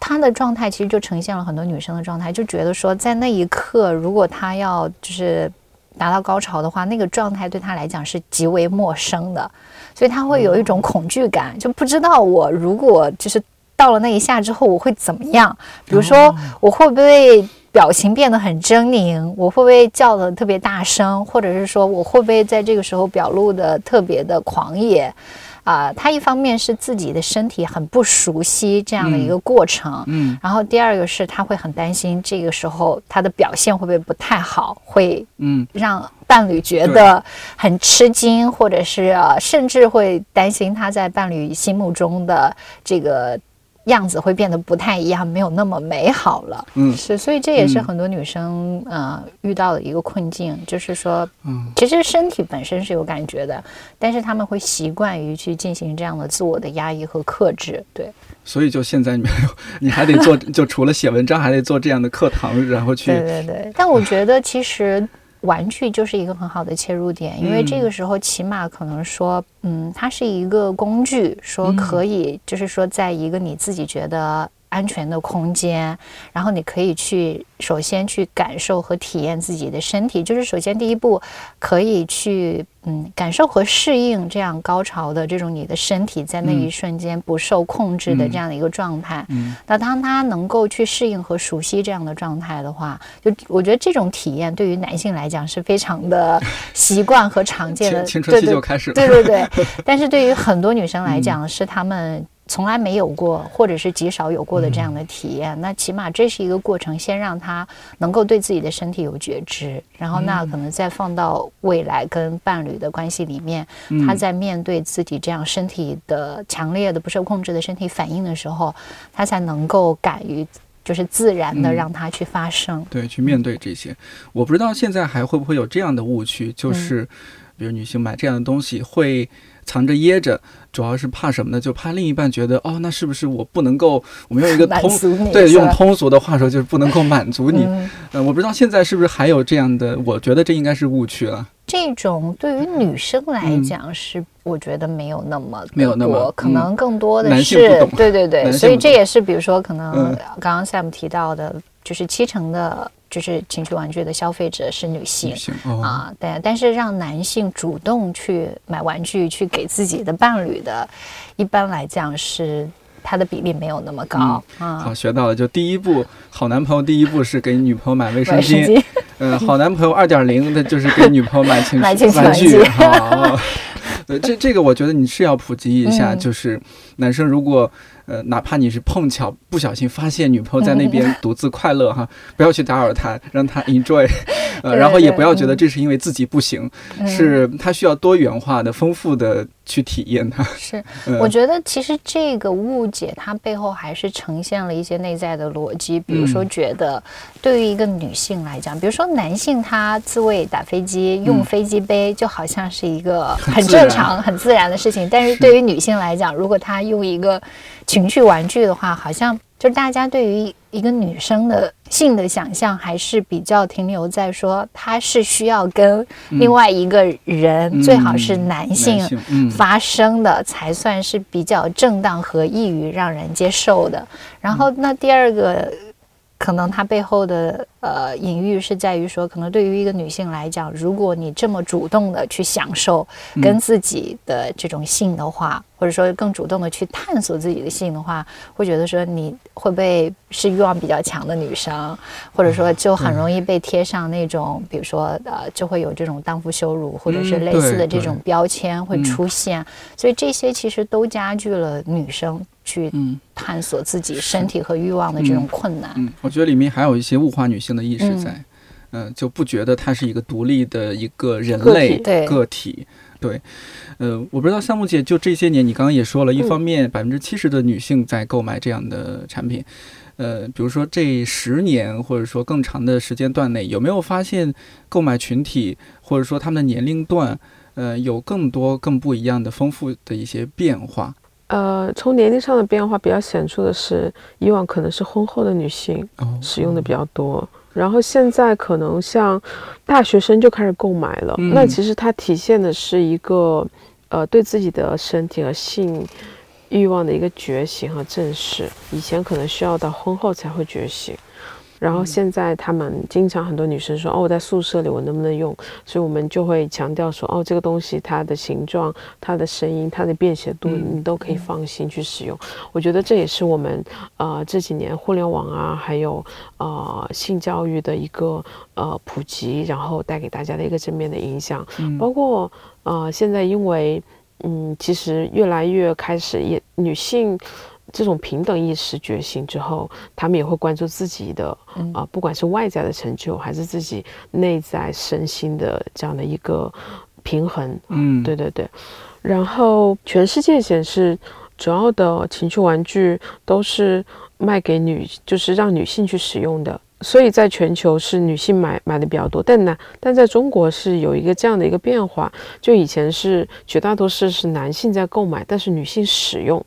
她的状态其实就呈现了很多女生的状态，就觉得说在那一刻，如果她要就是达到高潮的话，那个状态对她来讲是极为陌生的，所以她会有一种恐惧感，就不知道我如果就是。到了那一下之后我会怎么样？比如说我会不会表情变得很狰狞？我会不会叫的特别大声？或者是说我会不会在这个时候表露的特别的狂野？啊，他一方面是自己的身体很不熟悉这样的一个过程，嗯，然后第二个是他会很担心这个时候他的表现会不会不太好，会嗯让伴侣觉得很吃惊，或者是甚至会担心他在伴侣心目中的这个。样子会变得不太一样，没有那么美好了。嗯，是，所以这也是很多女生呃遇到的一个困境，就是说，嗯，其实身体本身是有感觉的，但是他们会习惯于去进行这样的自我的压抑和克制。对，所以就现在你没有，你还得做，[LAUGHS] 就除了写文章，还得做这样的课堂，然后去。对对对。但我觉得其实。玩具就是一个很好的切入点，因为这个时候起码可能说，嗯，它是一个工具，说可以，就是说，在一个你自己觉得。安全的空间，然后你可以去首先去感受和体验自己的身体，就是首先第一步可以去嗯感受和适应这样高潮的这种你的身体在那一瞬间不受控制的这样的一个状态。嗯，那当他能够去适应和熟悉这样的状态的话，就我觉得这种体验对于男性来讲是非常的习惯和常见的。[LAUGHS] 青春期就开始了。对对对，但是对于很多女生来讲 [LAUGHS] 是他们。从来没有过，或者是极少有过的这样的体验，那起码这是一个过程，先让他能够对自己的身体有觉知，然后那可能再放到未来跟伴侣的关系里面，他在面对自己这样身体的强烈的不受控制的身体反应的时候，他才能够敢于就是自然的让他去发生，对，去面对这些。我不知道现在还会不会有这样的误区，就是比如女性买这样的东西会。藏着掖着，主要是怕什么呢？就怕另一半觉得哦，那是不是我不能够？我们用一个 [LAUGHS] 通对用通俗的话说，就是不能够满足你。嗯，我不知道现在是不是还有这样的？我觉得这应该是误区了。这种对于女生来讲是，我觉得没有那么没有那么可能更多的是对对对，所以这也是比如说可能刚刚 Sam 提到的，就是七成的。就是情趣玩具的消费者是女性啊，对，但是让男性主动去买玩具去给自己的伴侣的，一般来讲是他的比例没有那么高啊。好，学到了，就第一步，好男朋友第一步是给女朋友买卫生巾，嗯，好男朋友二点零的就是给女朋友买情 [LAUGHS] 趣玩具。好，[LAUGHS] 呃，这这个我觉得你是要普及一下，就是男生如果。呃，哪怕你是碰巧不小心发现女朋友在那边独自快乐哈，[LAUGHS] 不要去打扰她，让她 enjoy，[LAUGHS] 呃，然后也不要觉得这是因为自己不行，是她需要多元化的、丰富的去体验它。[LAUGHS] 是，我觉得其实这个误解它背后还是呈现了一些内在的逻辑，比如说觉得对于一个女性来讲，比如说男性他自慰、打飞机、用飞机杯，就好像是一个很正常、很自然的事情，但是对于女性来讲，如果她用一个情趣玩具的话，好像就是大家对于一个女生的性的想象，还是比较停留在说她是需要跟另外一个人，最好是男性发生的，才算是比较正当和易于让人接受的。然后，那第二个。可能它背后的呃隐喻是在于说，可能对于一个女性来讲，如果你这么主动的去享受跟自己的这种性的话，或者说更主动的去探索自己的性的话，会觉得说你会不会是欲望比较强的女生，或者说就很容易被贴上那种，比如说呃就会有这种荡妇羞辱或者是类似的这种标签会出现，所以这些其实都加剧了女生。去探索自己身体和欲望的这种困难。嗯，我觉得里面还有一些物化女性的意识在，嗯，就不觉得她是一个独立的一个人类个体。对，呃，我不知道项目姐就这些年，你刚刚也说了一方面，百分之七十的女性在购买这样的产品。呃，比如说这十年或者说更长的时间段内，有没有发现购买群体或者说他们的年龄段，呃，有更多更不一样的丰富的一些变化？呃，从年龄上的变化比较显著的是，以往可能是婚后的女性使用的比较多，然后现在可能像大学生就开始购买了。那其实它体现的是一个呃对自己的身体和性欲望的一个觉醒和正视。以前可能需要到婚后才会觉醒。然后现在他们经常很多女生说哦，我在宿舍里我能不能用？所以我们就会强调说哦，这个东西它的形状、它的声音、它的便携度，你都可以放心去使用。我觉得这也是我们呃这几年互联网啊，还有呃性教育的一个呃普及，然后带给大家的一个正面的影响。包括呃现在因为嗯，其实越来越开始也女性。这种平等意识觉醒之后，他们也会关注自己的啊，不管是外在的成就，还是自己内在身心的这样的一个平衡。嗯，对对对。然后全世界显示，主要的情趣玩具都是卖给女，就是让女性去使用的，所以在全球是女性买买的比较多。但呢，但在中国是有一个这样的一个变化，就以前是绝大多数是男性在购买，但是女性使用。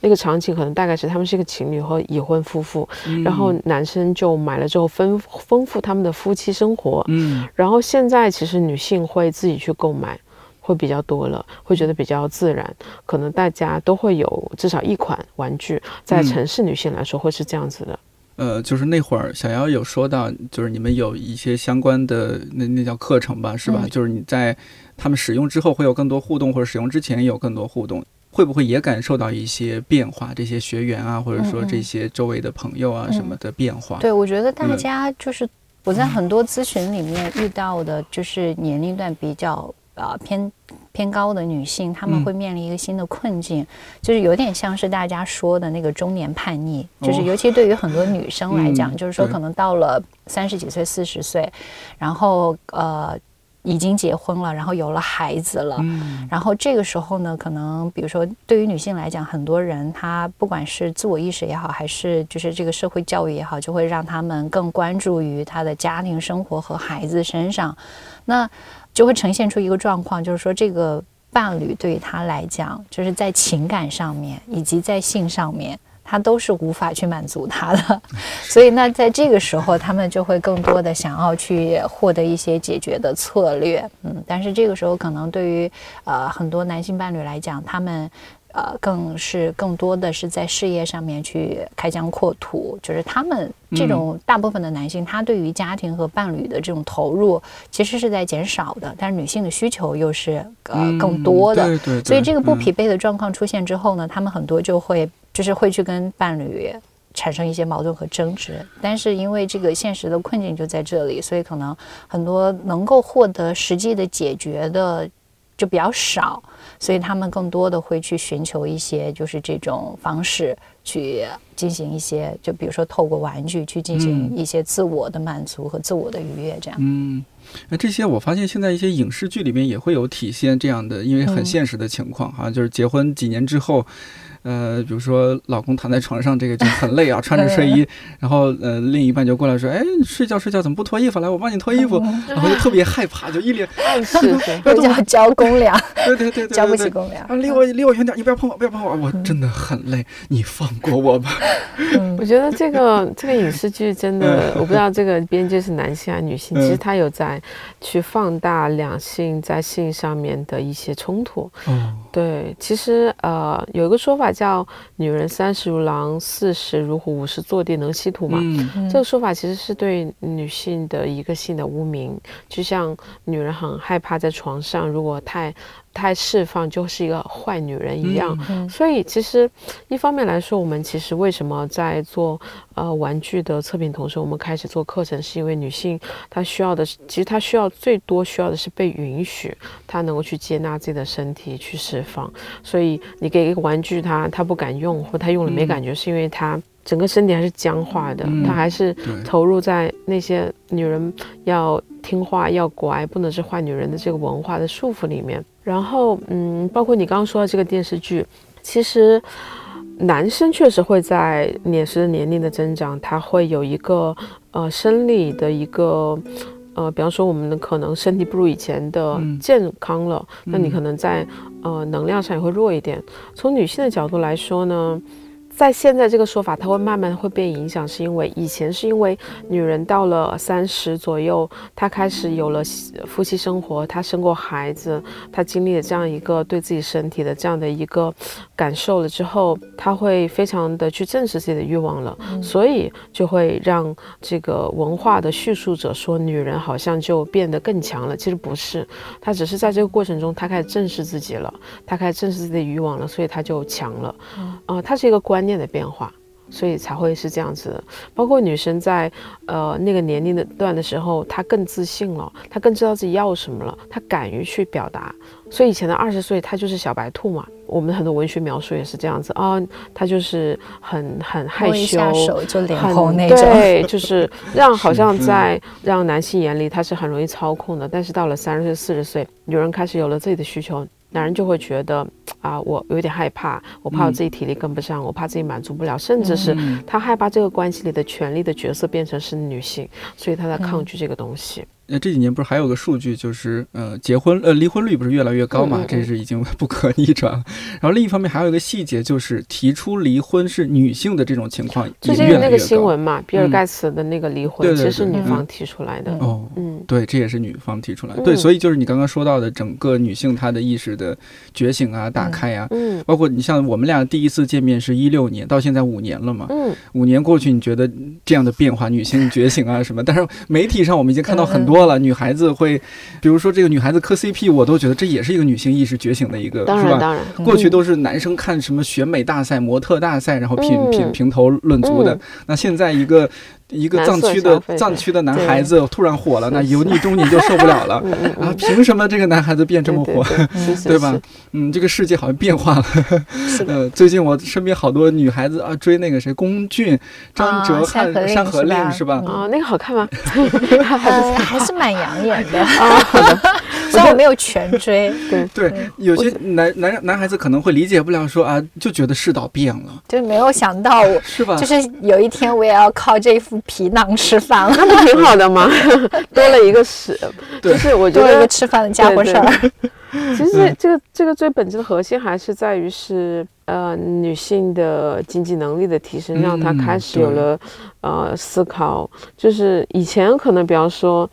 那个场景可能大概是他们是一个情侣和已婚夫妇，然后男生就买了之后丰丰富他们的夫妻生活。嗯，然后现在其实女性会自己去购买，会比较多了，会觉得比较自然。可能大家都会有至少一款玩具，在城市女性来说会是这样子的。呃，就是那会儿小姚有说到，就是你们有一些相关的那那叫课程吧，是吧？就是你在他们使用之后会有更多互动，或者使用之前有更多互动。会不会也感受到一些变化？这些学员啊，或者说这些周围的朋友啊什么的变化？对，我觉得大家就是我在很多咨询里面遇到的，就是年龄段比较啊偏偏高的女性，她们会面临一个新的困境，就是有点像是大家说的那个中年叛逆，就是尤其对于很多女生来讲，就是说可能到了三十几岁、四十岁，然后呃。已经结婚了，然后有了孩子了，然后这个时候呢，可能比如说对于女性来讲，很多人她不管是自我意识也好，还是就是这个社会教育也好，就会让他们更关注于她的家庭生活和孩子身上，那就会呈现出一个状况，就是说这个伴侣对于她来讲，就是在情感上面以及在性上面。他都是无法去满足他的，所以那在这个时候，他们就会更多的想要去获得一些解决的策略，嗯，但是这个时候可能对于呃很多男性伴侣来讲，他们。呃，更是更多的是在事业上面去开疆扩土，就是他们这种大部分的男性，他对于家庭和伴侣的这种投入其实是在减少的，但是女性的需求又是呃更多的，对对。所以这个不匹配的状况出现之后呢，他们很多就会就是会去跟伴侣产生一些矛盾和争执，但是因为这个现实的困境就在这里，所以可能很多能够获得实际的解决的就比较少。所以他们更多的会去寻求一些就是这种方式去进行一些，就比如说透过玩具去进行一些自我的满足和自我的愉悦，这样。嗯，那这些我发现现在一些影视剧里面也会有体现这样的，因为很现实的情况哈，就是结婚几年之后。呃，比如说老公躺在床上，这个就很累啊，穿着睡衣，然后呃，另一半就过来说：“哎，睡觉睡觉，怎么不脱衣服？来，我帮你脱衣服。”然后就特别害怕，就一脸 [LAUGHS] 暗示，叫交公 [LAUGHS] 粮，对对对，交不起公粮啊！离我离我远点，你不要碰我，不要碰我，我真的很累，你放过我吧。[LAUGHS] 我觉得这个这个影视剧真的，我不知道这个编剧是男性还是女性，其实他有在去放大两性在性上面的一些冲突。嗯，对，其实呃，有一个说法。叫女人三十如狼，四十如虎，五十坐地能吸土嘛？这个说法其实是对女性的一个性的污名，就像女人很害怕在床上，如果太。太释放就是一个坏女人一样，所以其实一方面来说，我们其实为什么在做呃玩具的测评同时，我们开始做课程，是因为女性她需要的，其实她需要最多需要的是被允许，她能够去接纳自己的身体去释放。所以你给一个玩具她，她不敢用，或她用了没感觉，是因为她。整个身体还是僵化的，他还是投入在那些女人要听话、要乖，不能是坏女人的这个文化的束缚里面。然后，嗯，包括你刚刚说的这个电视剧，其实男生确实会在年随着年龄的增长，他会有一个呃生理的一个呃，比方说我们的可能身体不如以前的健康了，那你可能在呃能量上也会弱一点。从女性的角度来说呢？在现在这个说法，它会慢慢会被影响，是因为以前是因为女人到了三十左右，她开始有了夫妻生活，她生过孩子，她经历了这样一个对自己身体的这样的一个感受了之后，她会非常的去正视自己的欲望了，所以就会让这个文化的叙述者说女人好像就变得更强了。其实不是，她只是在这个过程中，她开始正视自己了，她开始正视自己的欲望了，所以她就强了。啊，它是一个观。念的变化，所以才会是这样子的。包括女生在呃那个年龄的段的时候，她更自信了，她更知道自己要什么了，她敢于去表达。所以以前的二十岁，她就是小白兔嘛。我们很多文学描述也是这样子啊，她就是很很害羞，就脸红那种。对，[LAUGHS] 就是让好像在让男性眼里她是很容易操控的。但是到了三十岁、四十岁，女人开始有了自己的需求。男人就会觉得啊，我有点害怕，我怕我自己体力跟不上，我怕自己满足不了，甚至是他害怕这个关系里的权力的角色变成是女性，所以他在抗拒这个东西。那这几年不是还有个数据，就是呃，结婚呃离婚率不是越来越高嘛？这是已经 [LAUGHS] 不可逆转。然后另一方面还有一个细节，就是提出离婚是女性的这种情况最近那个新闻嘛，比尔盖茨的那个离婚其实是女方提出来的。哦，嗯，对，这也是女方提出来的。对，所以就是你刚刚说到的整个女性她的意识的觉醒啊、打开啊，嗯，包括你像我们俩第一次见面是一六年，到现在五年了嘛，嗯，五年过去，你觉得这样的变化，女性觉醒啊什么？但是媒体上我们已经看到很多。了，女孩子会，比如说这个女孩子磕 CP，我都觉得这也是一个女性意识觉醒的一个，是吧？当然，过去都是男生看什么选美大赛、模特大赛，然后评评评头论足的。那现在一个。一个藏区的藏区的男孩子突然火了，那油腻中年就受不了了啊！凭什么这个男孩子变这么火，[LAUGHS] 对吧？嗯，这个世界好像变化了。[LAUGHS] 呃，最近我身边好多女孩子啊，追那个谁，龚俊、张哲瀚、山河令是吧？啊，那个好看吗？[LAUGHS] 还是蛮养眼的啊。[LAUGHS] 虽然我没有全追，[LAUGHS] 对。对，有些男男男孩子可能会理解不了，说啊，就觉得世道变了，就没有想到我 [LAUGHS] 是吧？就是有一天我也要靠这副皮囊吃饭了，那不挺好的吗？多了一个屎，就是我觉得多了一个吃饭的家伙事儿。其实这个这个最本质的核心还是在于是呃女性的经济能力的提升，让她开始有了呃思考，就是以前可能比方说。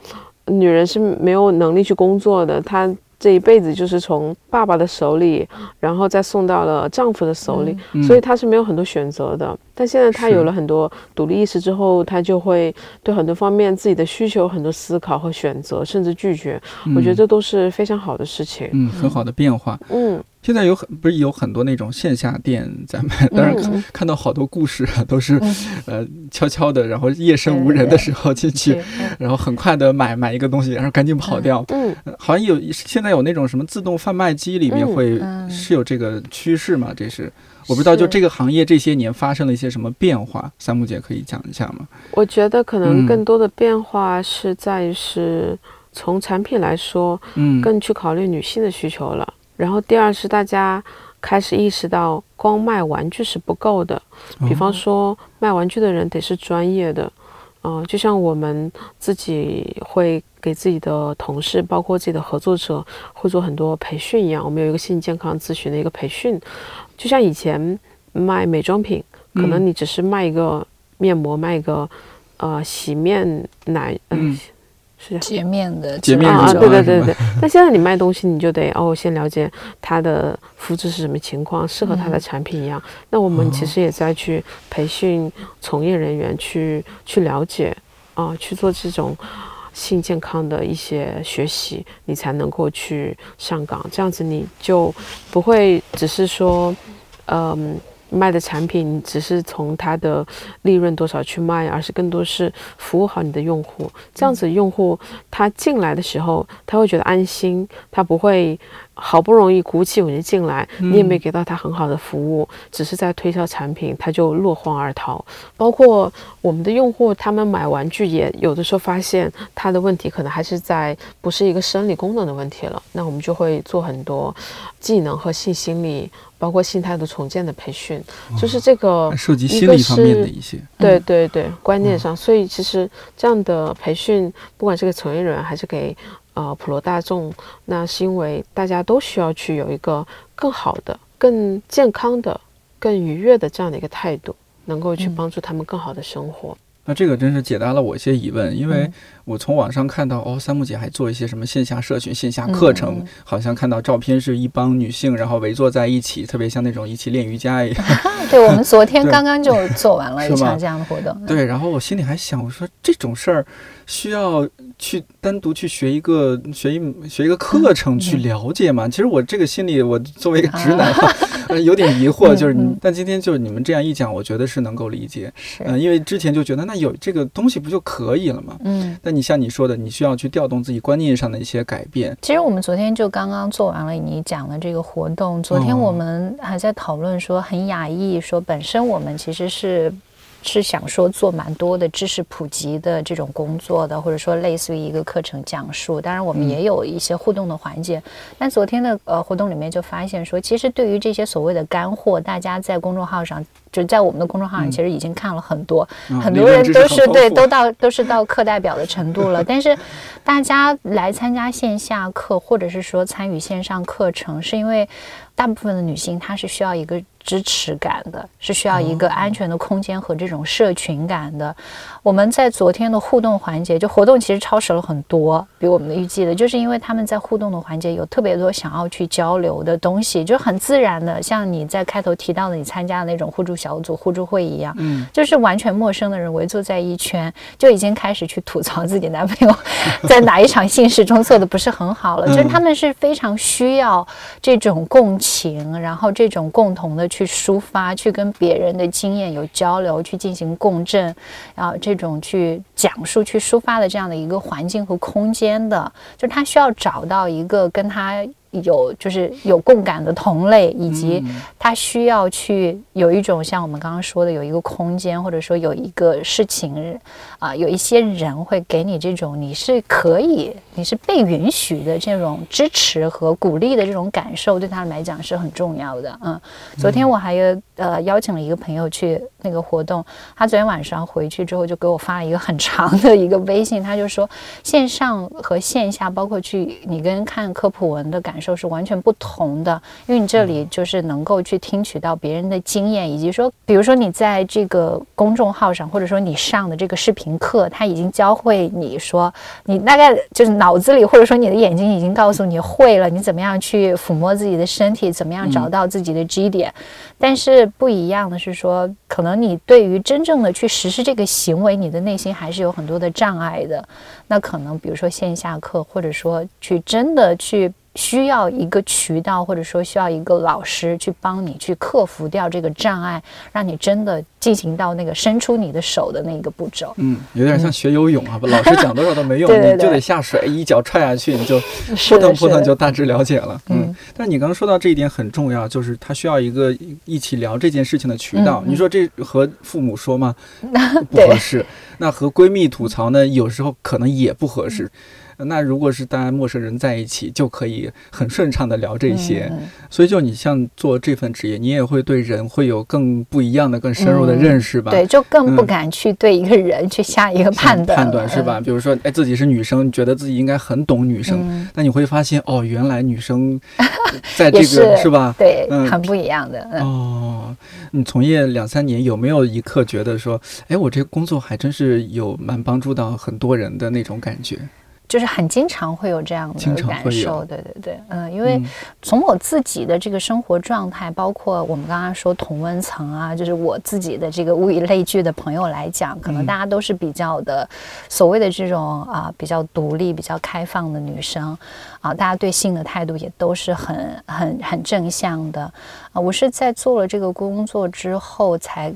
女人是没有能力去工作的，她这一辈子就是从爸爸的手里，然后再送到了丈夫的手里，所以她是没有很多选择的。但现在她有了很多独立意识之后，她就会对很多方面自己的需求很多思考和选择，甚至拒绝。我觉得这都是非常好的事情，嗯，很好的变化，嗯。现在有很不是有很多那种线下店在卖，[LAUGHS] 当然看到好多故事啊，都是呃悄悄的，然后夜深无人的时候进去，然后很快的买买一个东西，然后赶紧跑掉。嗯，好像有现在有那种什么自动贩卖机里面会是有这个趋势吗？这是我不知道，就这个行业这些年发生了一些什么变化？三木姐可以讲一下吗？我觉得可能更多的变化是在于是从产品来说，嗯，更去考虑女性的需求了。然后第二是大家开始意识到，光卖玩具是不够的。比方说，卖玩具的人得是专业的，嗯，就像我们自己会给自己的同事，包括自己的合作者，会做很多培训一样。我们有一个心理健康咨询的一个培训，就像以前卖美妆品，可能你只是卖一个面膜，卖一个呃洗面奶，嗯。是洁面的洁面啊，对对对对。但现在你卖东西，你就得哦，先了解它的肤质是什么情况，适合它的产品一样。那我们其实也在去培训从业人员，去去了解啊，去做这种性健康的一些学习，你才能够去上岗。这样子你就不会只是说，嗯。卖的产品只是从它的利润多少去卖，而是更多是服务好你的用户。这样子，用户他进来的时候，他会觉得安心，他不会。好不容易鼓起勇气进来，你也没给到他很好的服务，只是在推销产品，他就落荒而逃。包括我们的用户，他们买玩具也有的时候发现他的问题可能还是在不是一个生理功能的问题了，那我们就会做很多技能和性心理，包括性态度重建的培训，就是这个涉及心理方面的一些，对对对，观念上。所以其实这样的培训，不管是给从业人员还是给。呃，普罗大众，那是因为大家都需要去有一个更好的、更健康的更愉悦的这样的一个态度，能够去帮助他们更好的生活。那这个真是解答了我一些疑问，因为我从网上看到，哦，三木姐还做一些什么线下社群、线下课程，好像看到照片是一帮女性，然后围坐在一起，特别像那种一起练瑜伽一样。[LAUGHS] 对，我们昨天刚刚就做完了一场这样的活动。对，然后我心里还想，我说这种事儿需要去单独去学一个学一学一个课程去了解嘛？其实我这个心里，我作为一个直男。[LAUGHS] 有点疑惑，就是你，但今天就是你们这样一讲，我觉得是能够理解。嗯，因为之前就觉得那有这个东西不就可以了嘛？嗯，但你像你说的，你需要去调动自己观念上的一些改变。其实我们昨天就刚刚做完了你讲的这个活动，昨天我们还在讨论说很雅意，说本身我们其实是。是想说做蛮多的知识普及的这种工作的，或者说类似于一个课程讲述。当然，我们也有一些互动的环节。但昨天的呃活动里面就发现说，其实对于这些所谓的干货，大家在公众号上，就在我们的公众号上，其实已经看了很多，很多人都是对都到都是到课代表的程度了。[LAUGHS] 但是，大家来参加线下课，或者是说参与线上课程，是因为大部分的女性她是需要一个。支持感的，是需要一个安全的空间和这种社群感的。我们在昨天的互动环节，就活动其实超时了很多，比我们的预计的，就是因为他们在互动的环节有特别多想要去交流的东西，就很自然的，像你在开头提到的，你参加的那种互助小组、互助会一样，嗯，就是完全陌生的人围坐在一圈，就已经开始去吐槽自己男朋友 [LAUGHS] 在哪一场性事中做的不是很好了，就是他们是非常需要这种共情，然后这种共同的。去抒发，去跟别人的经验有交流，去进行共振，然后这种去讲述、去抒发的这样的一个环境和空间真的，就是他需要找到一个跟他。有就是有共感的同类，以及他需要去有一种像我们刚刚说的，有一个空间，或者说有一个事情啊，有一些人会给你这种你是可以，你是被允许的这种支持和鼓励的这种感受，对他们来讲是很重要的。嗯，昨天我还有呃邀请了一个朋友去那个活动，他昨天晚上回去之后就给我发了一个很长的一个微信，他就说线上和线下，包括去你跟看科普文的感受。就是完全不同的，因为你这里就是能够去听取到别人的经验，以及说，比如说你在这个公众号上，或者说你上的这个视频课，他已经教会你说，你大概就是脑子里，或者说你的眼睛已经告诉你会了，你怎么样去抚摸自己的身体，怎么样找到自己的 G 点。但是不一样的是说，可能你对于真正的去实施这个行为，你的内心还是有很多的障碍的。那可能比如说线下课，或者说去真的去。需要一个渠道，或者说需要一个老师去帮你去克服掉这个障碍，让你真的进行到那个伸出你的手的那个步骤。嗯，有点像学游泳啊，[LAUGHS] 老师讲多少都没用，你就得下水，一脚踹下去，你就 [LAUGHS] 扑腾扑腾就大致了解了。嗯，但你刚刚说到这一点很重要，就是他需要一个一起聊这件事情的渠道。你说这和父母说吗？[LAUGHS] 不合适。那和闺蜜吐槽呢？有时候可能也不合适。那如果是大家陌生人在一起，就可以很顺畅的聊这些。所以，就你像做这份职业，你也会对人会有更不一样的、更深入的认识吧？对，就更不敢去对一个人去下一个判断。判断是吧？比如说，哎，自己是女生，觉得自己应该很懂女生，那你会发现，哦，原来女生 [LAUGHS] 在这个是吧？对，很不一样的。哦，你从业两三年，有没有一刻觉得说，哎，我这个工作还真是有蛮帮助到很多人的那种感觉？就是很经常会有这样的感受，对对对，嗯，因为从我自己的这个生活状态，包括我们刚刚说同温层啊，就是我自己的这个物以类聚的朋友来讲，可能大家都是比较的所谓的这种啊比较独立、比较开放的女生啊，大家对性的态度也都是很很很正向的啊。我是在做了这个工作之后，才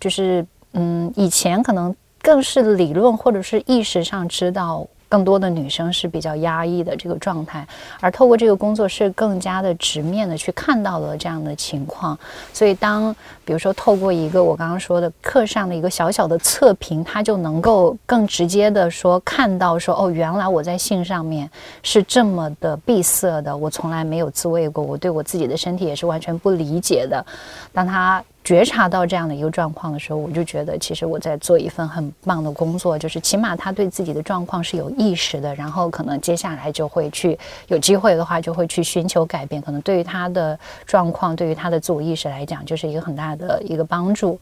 就是嗯，以前可能更是理论或者是意识上知道。更多的女生是比较压抑的这个状态，而透过这个工作是更加的直面的去看到了这样的情况。所以，当比如说透过一个我刚刚说的课上的一个小小的测评，他就能够更直接的说看到说哦，原来我在性上面是这么的闭塞的，我从来没有自慰过，我对我自己的身体也是完全不理解的。当他觉察到这样的一个状况的时候，我就觉得其实我在做一份很棒的工作，就是起码他对自己的状况是有意识的，然后可能接下来就会去有机会的话就会去寻求改变，可能对于他的状况，对于他的自我意识来讲，就是一个很大的一个帮助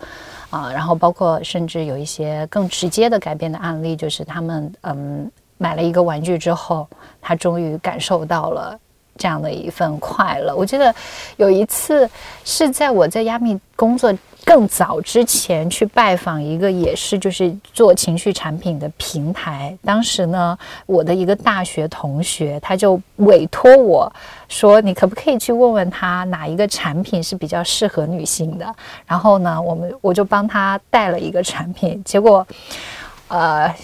啊。然后包括甚至有一些更直接的改变的案例，就是他们嗯买了一个玩具之后，他终于感受到了。这样的一份快乐，我记得有一次是在我在亚米工作更早之前去拜访一个也是就是做情绪产品的平台。当时呢，我的一个大学同学他就委托我说：“你可不可以去问问他哪一个产品是比较适合女性的？”然后呢，我们我就帮他带了一个产品，结果，呃。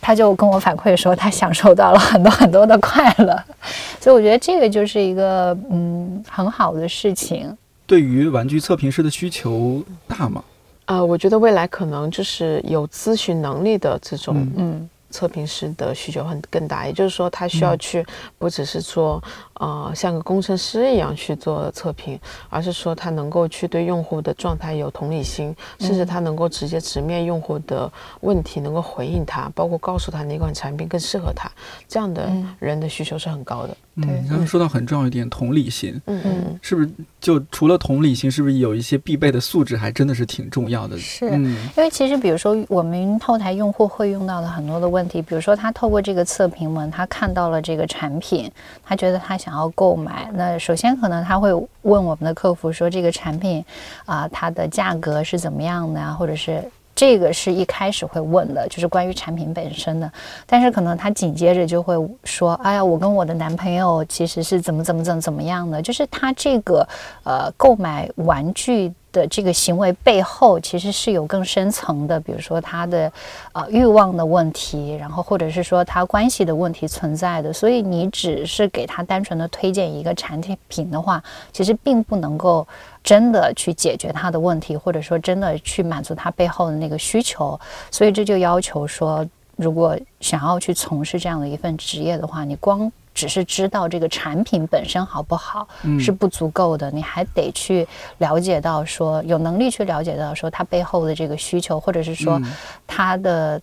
他就跟我反馈说，他享受到了很多很多的快乐，[LAUGHS] 所以我觉得这个就是一个嗯很好的事情。对于玩具测评师的需求大吗？啊，我觉得未来可能就是有咨询能力的这种嗯。测评师的需求很更大，也就是说，他需要去不只是说，呃，像个工程师一样去做测评，而是说他能够去对用户的状态有同理心，甚至他能够直接直面用户的问题，能够回应他，包括告诉他哪款产品更适合他，这样的人的需求是很高的。嗯，刚才说到很重要一点，同理心。嗯嗯，是不是就除了同理心，是不是有一些必备的素质，还真的是挺重要的？是，因为其实比如说我们后台用户会用到的很多的问题，比如说他透过这个测评文，他看到了这个产品，他觉得他想要购买，那首先可能他会问我们的客服说这个产品啊，它的价格是怎么样的啊，或者是。这个是一开始会问的，就是关于产品本身的，但是可能他紧接着就会说：“哎呀，我跟我的男朋友其实是怎么怎么怎么怎么样的。”就是他这个呃购买玩具的这个行为背后，其实是有更深层的，比如说他的呃欲望的问题，然后或者是说他关系的问题存在的。所以你只是给他单纯的推荐一个产品的话，其实并不能够。真的去解决他的问题，或者说真的去满足他背后的那个需求，所以这就要求说，如果想要去从事这样的一份职业的话，你光只是知道这个产品本身好不好是不足够的，你还得去了解到说，有能力去了解到说他背后的这个需求，或者是说他的，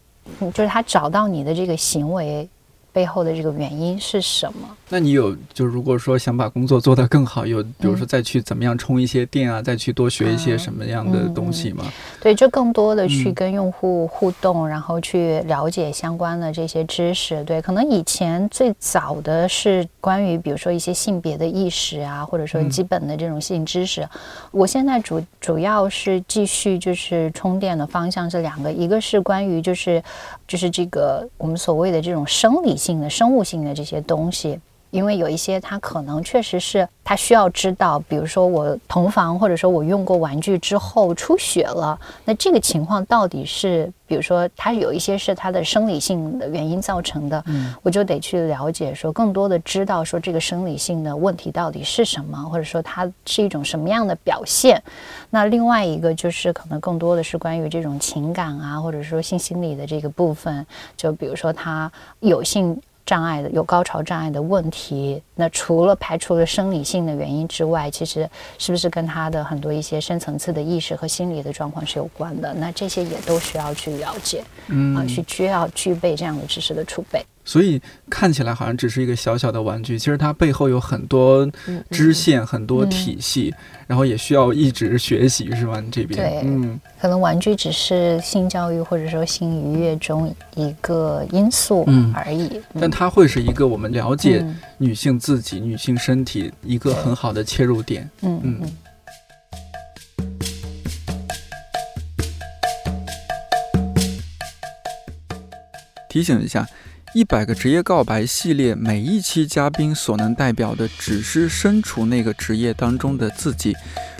就是他找到你的这个行为。背后的这个原因是什么？那你有就如果说想把工作做得更好，有比如说再去怎么样充一些电啊，再去多学一些什么样的东西吗？对，就更多的去跟用户互动，然后去了解相关的这些知识。对，可能以前最早的是关于比如说一些性别的意识啊，或者说基本的这种性知识。我现在主主要是继续就是充电的方向是两个，一个是关于就是就是这个我们所谓的这种生理。性的生物性的这些东西，因为有一些他可能确实是他需要知道，比如说我同房或者说我用过玩具之后出血了，那这个情况到底是，比如说他有一些是他的生理性的原因造成的，嗯，我就得去了解，说更多的知道说这个生理性的问题到底是什么，或者说它是一种什么样的表现。那另外一个就是可能更多的是关于这种情感啊，或者说性心理的这个部分，就比如说他有性。障碍的有高潮障碍的问题，那除了排除了生理性的原因之外，其实是不是跟他的很多一些深层次的意识和心理的状况是有关的？那这些也都需要去了解，嗯，啊，去需要具备这样的知识的储备。所以看起来好像只是一个小小的玩具，其实它背后有很多支线、很多体系，然后也需要一直学习，是吧？这边对，嗯，可能玩具只是性教育或者说性愉悦中一个因素而已，但它会是一个我们了解女性自己、女性身体一个很好的切入点。嗯嗯。提醒一下。一百个职业告白系列，每一期嘉宾所能代表的只是身处那个职业当中的自己。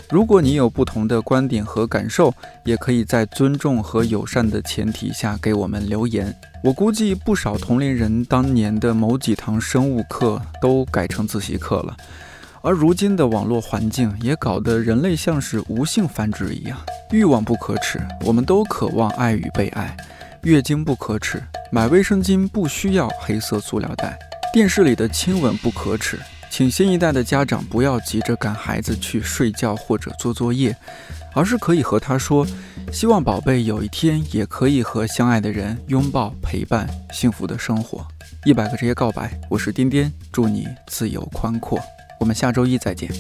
如果你有不同的观点和感受，也可以在尊重和友善的前提下给我们留言。我估计不少同龄人当年的某几堂生物课都改成自习课了，而如今的网络环境也搞得人类像是无性繁殖一样，欲望不可耻，我们都渴望爱与被爱。月经不可耻，买卫生巾不需要黑色塑料袋。电视里的亲吻不可耻。请新一代的家长不要急着赶孩子去睡觉或者做作业，而是可以和他说：“希望宝贝有一天也可以和相爱的人拥抱、陪伴、幸福的生活。”一百个职业告白，我是颠颠，祝你自由宽阔。我们下周一再见。